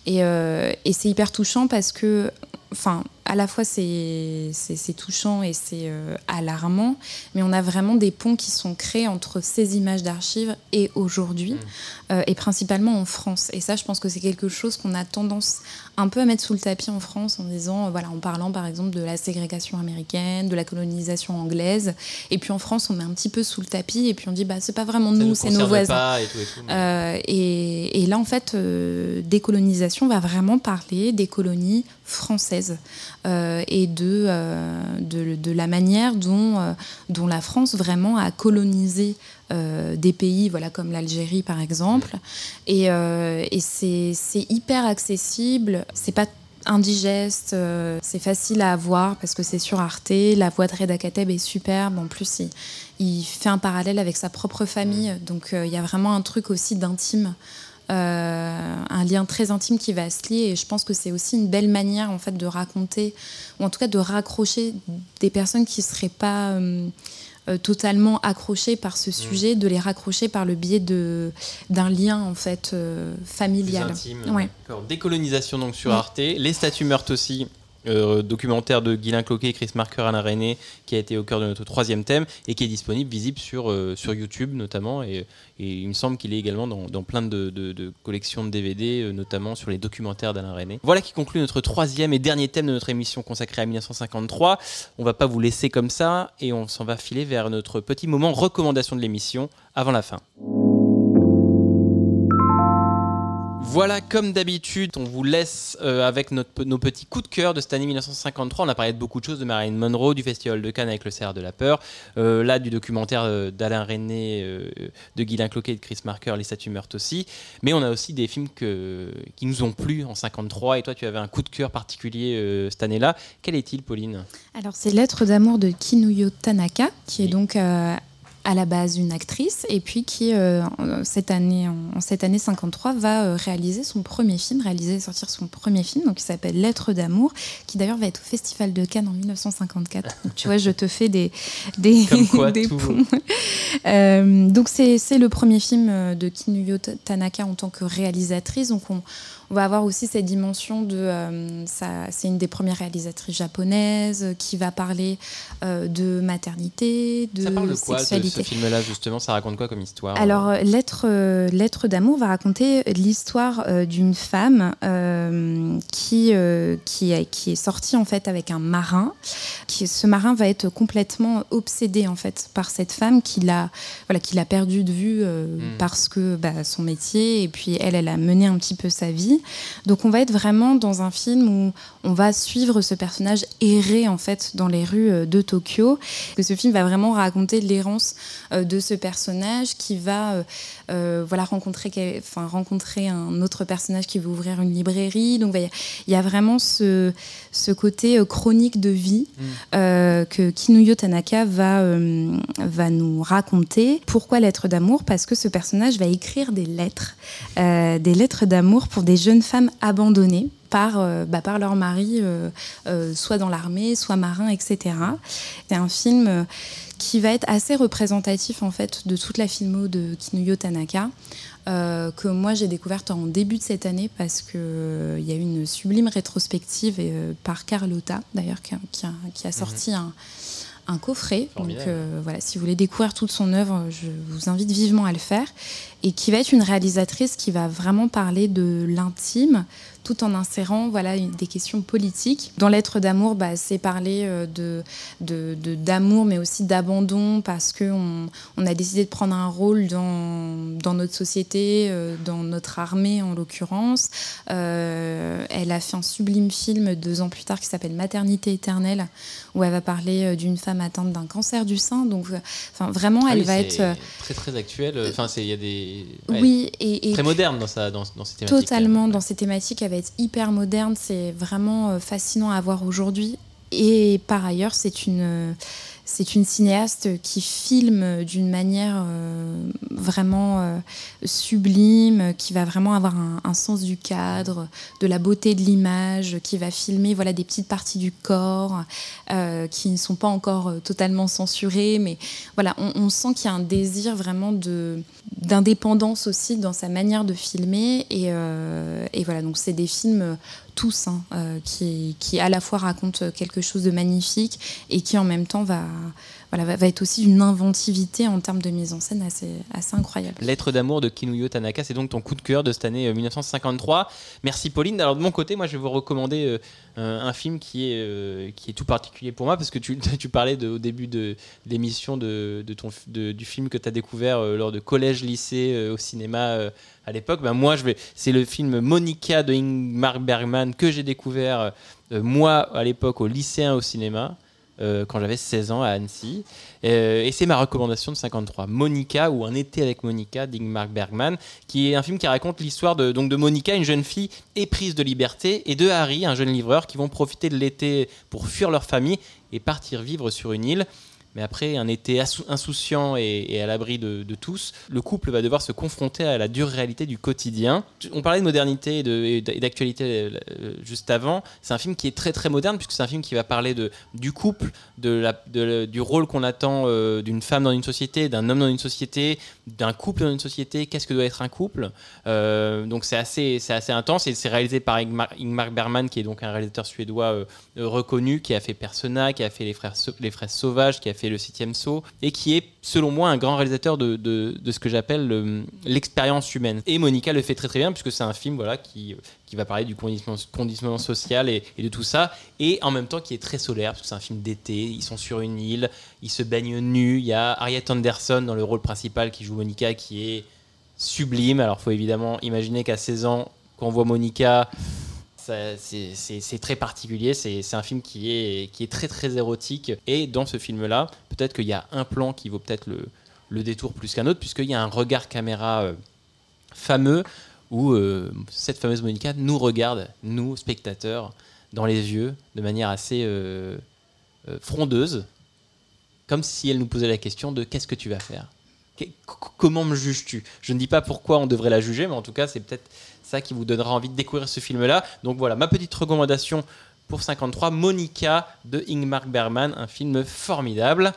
Et, et c'est hyper touchant parce que enfin, à la fois c'est touchant et c'est euh, alarmant, mais on a vraiment des ponts qui sont créés entre ces images d'archives et aujourd'hui, mmh. euh, et principalement en France. Et ça, je pense que c'est quelque chose qu'on a tendance un peu à mettre sous le tapis en France en disant, voilà, en parlant par exemple de la ségrégation américaine, de la colonisation anglaise, et puis en France on met un petit peu sous le tapis et puis on dit, bah c'est pas vraiment nous, c'est nos voisins. Euh, et, et, là en fait, décolonisation va vraiment parler des colonies françaises euh, et euh, de, de, la manière dont, euh, dont la France vraiment a colonisé des pays voilà, comme l'Algérie par exemple. Et, et c'est hyper accessible, c'est pas indigeste, c'est facile à voir parce que c'est sur Arte, la voix de Reda Kateb est superbe, en plus il, il, fait un parallèle avec sa propre famille, donc il y a vraiment un truc aussi d'intime un lien très intime qui va se lier. Et je pense que c'est aussi une belle manière en fait de raconter, ou en tout cas de raccrocher des personnes qui ne seraient pas euh, euh, totalement accrochées par ce mmh. sujet, de les raccrocher par le biais de d'un lien en fait familial. ouais. Décolonisation donc sur Arte, les statues meurent aussi euh, documentaire de Guylain Cloquet et Chris Marker, Alain René, qui a été au cœur de notre troisième thème et qui est disponible, visible sur, euh, sur YouTube notamment. Et, il me semble qu'il est également dans, plein de, collections de DVD, euh, notamment sur les documentaires d'Alain René. Voilà qui conclut notre troisième et dernier thème de notre émission consacrée à 1953. On va pas vous laisser comme ça et on s'en va filer vers notre petit moment recommandation de l'émission avant la fin. Voilà, comme d'habitude, on vous laisse euh, avec notre, nos petits coups de cœur de cette année 1953. On a parlé de beaucoup de choses, de Marilyn Monroe, du Festival de Cannes avec le cerf de la peur, euh, là du documentaire euh, d'Alain René, de Guylain Cloquet et de Chris Marker, Les statues meurent aussi. Mais on a aussi des films que, qui nous ont plu en 53. Et toi, tu avais un coup de cœur particulier cette année-là. Quel est-il, Pauline? Alors, c'est Lettre d'amour de Kinuyo Tanaka, qui est donc à la base une actrice et puis qui euh, cette année en, cette année 53 va euh, réaliser son premier film, réaliser et sortir son premier film donc qui s'appelle Lettres d'amour qui d'ailleurs va être au Festival de Cannes en 1954. Donc, <laughs> tu vois, je te fais des des, <laughs> des ponts. Euh, donc c'est le premier film de Kinuyo Tanaka en tant que réalisatrice donc on on va avoir aussi cette dimension de. euh, ça- c'est une des premières réalisatrices japonaises euh, qui va parler euh, de maternité, de Ça parle de quoi, ce, film-là, justement? Ça raconte quoi comme histoire? Alors, euh, Lettre, Lettre d'amour va raconter l'histoire d'une femme qui, qui, a- qui est sortie en fait avec un marin. Qui, ce marin va être complètement obsédé en fait par cette femme qu'il a, voilà, qu'il a perdu de vue euh, Mm. parce que bah, son métier et puis elle, elle a mené un petit peu sa vie. Donc, on va être vraiment dans un film où on va suivre ce personnage errer en fait dans les rues euh, de Tokyo. Que ce film va vraiment raconter l'errance euh, de ce personnage qui va euh, voilà rencontrer enfin rencontrer un autre personnage qui veut ouvrir une librairie. Donc il y a- vraiment ce ce côté chronique de vie euh, que Kinuyo Tanaka va euh, va nous raconter. Pourquoi lettres d'amour? Parce que ce personnage va écrire des lettres, des lettres d'amour pour des jeunes femmes abandonnées par, euh, bah, par leur mari, euh, euh, soit dans l'armée, soit marin, etc. C'est un film qui va être assez représentatif en fait de toute la filmo de Kinuyo Tanaka. euh, que moi j'ai découverte en début de cette année parce que euh, il y a eu une sublime rétrospective euh, par Carlotta d'ailleurs qui, a- qui a, qui a sorti un, un coffret. Donc Formidable. voilà, si vous voulez découvrir toute son œuvre, je vous invite vivement à le faire. Et qui va être une réalisatrice qui va vraiment parler de l'intime tout en insérant voilà, des questions politiques. Dans Lettre d'amour, bah, c'est parler euh, de, d'amour, mais aussi d'abandon, parce qu'on on a décidé de prendre un rôle dans, dans notre société, euh, dans notre armée en l'occurrence. Euh, elle a fait un sublime film deux ans plus tard qui s'appelle Maternité éternelle, où elle va parler d'une femme atteinte d'un cancer du sein. Donc, enfin, vraiment, Ah elle oui, va être... très très actuel. Enfin, c'est- il y a des ouais, oui, et, et très moderne dans sa dans, dans ces thématiques. Totalement, dans ces thématiques, elle être hyper moderne. C'est vraiment euh, fascinant à voir aujourd'hui. Et par ailleurs, c'est une, euh, c'est une cinéaste qui filme d'une manière euh, vraiment euh, sublime, qui va vraiment avoir un, sens du cadre, de la beauté de l'image, qui va filmer voilà, des petites parties du corps euh, qui ne sont pas encore totalement censurées. Mais voilà, on, sent qu'il y a un désir vraiment d'indépendance aussi dans sa manière de filmer et, voilà donc c'est des films tous hein, euh, qui, qui à la fois racontent quelque chose de magnifique et qui en même temps va voilà va, être aussi une inventivité en termes de mise en scène assez incroyable Lettre d'amour de Kinuyo Tanaka, c'est donc ton coup de cœur de cette année euh, 1953. Merci Pauline. Alors de mon côté, moi je vais vous recommander euh, un film qui est, euh, qui est tout particulier pour moi parce que tu, <laughs> tu parlais au début de l'émission de, du film que tu as découvert euh, lors de collège-lycée euh, au cinéma euh, à l'époque. Ben, moi, je vais, c'est le film Monica de Ingmar Bergman que j'ai découvert euh, moi à l'époque au lycéen au cinéma. Euh, quand j'avais 16 ans à Annecy. Euh, et c'est ma recommandation de 53. Monica ou Un été avec Monica d'Ingmar Bergman, qui est un film qui raconte l'histoire de, donc de Monica, une jeune fille éprise de liberté, et de Harry, un jeune livreur, qui vont profiter de l'été pour fuir leur famille et partir vivre sur une île. Mais après un été insouciant et, à l'abri de, tous, le couple va devoir se confronter à la dure réalité du quotidien. On parlait de modernité et d'actualité euh, juste avant. C'est un film qui est très très moderne puisque c'est un film qui va parler du couple, du rôle qu'on attend euh, d'une femme dans une société, d'un homme dans une société, d'un couple dans une société. Qu'est-ce que doit être un couple? Euh, Donc c'est assez, assez intense et c'est réalisé par Ingmar, Ingmar Bergman qui est donc un réalisateur suédois euh, euh, reconnu, qui a fait Persona, qui a fait les Frères Sauvages, qui a fait Le Septième Saut, et qui est, selon moi, un grand réalisateur de, de- ce que j'appelle le- l'expérience humaine. Et Monica le fait très très bien, puisque c'est un film voilà, qui, qui va parler du conditionnement, social et, de tout ça, et en même temps qui est très solaire, parce que c'est un film d'été, ils sont sur une île, ils se baignent nus, il y a Harriet Anderson dans le rôle principal qui joue Monica, qui est sublime. Alors, faut évidemment imaginer qu'à 16 ans, quand on voit Monica, c'est- très particulier. C'est un film qui est, très érotique. Et dans ce film-là, peut-être qu'il y a un plan qui vaut peut-être le, détour plus qu'un autre, puisqu'il y a un regard caméra euh, fameux où euh, cette fameuse Monica nous regarde, nous, spectateurs, dans les yeux, de manière assez euh, frondeuse, comme si elle nous posait la question de qu'est-ce que tu vas faire? Comment me juges-tu? Je ne dis pas pourquoi on devrait la juger, mais en tout cas, c'est peut-être ça qui vous donnera envie de découvrir ce film-là. Donc voilà, ma petite recommandation pour 53 Monica de Ingmar Bergman, un film formidable.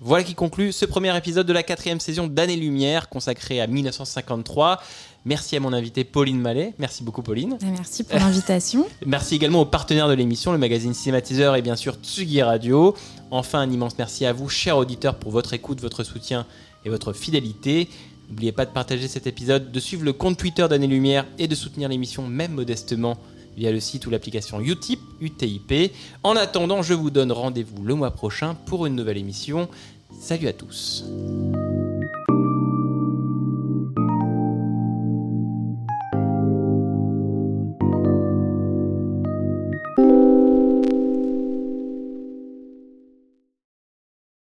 Voilà qui conclut ce premier épisode de la quatrième saison d'Année-Lumière consacrée à 1953. Merci à mon invité Pauline Mallet. Merci beaucoup Pauline. Merci pour l'invitation. <laughs> merci également aux partenaires de l'émission, le magazine Cinématiseur et bien sûr Tsugi Radio. Enfin, un immense merci à vous, chers auditeurs, pour votre écoute, votre soutien et votre fidélité. N'oubliez pas de partager cet épisode, de suivre le compte Twitter d'Année Lumière et de soutenir l'émission même modestement via le site ou l'application Utip, UTIP. En attendant, je vous donne rendez-vous le mois prochain pour une nouvelle émission. Salut à tous.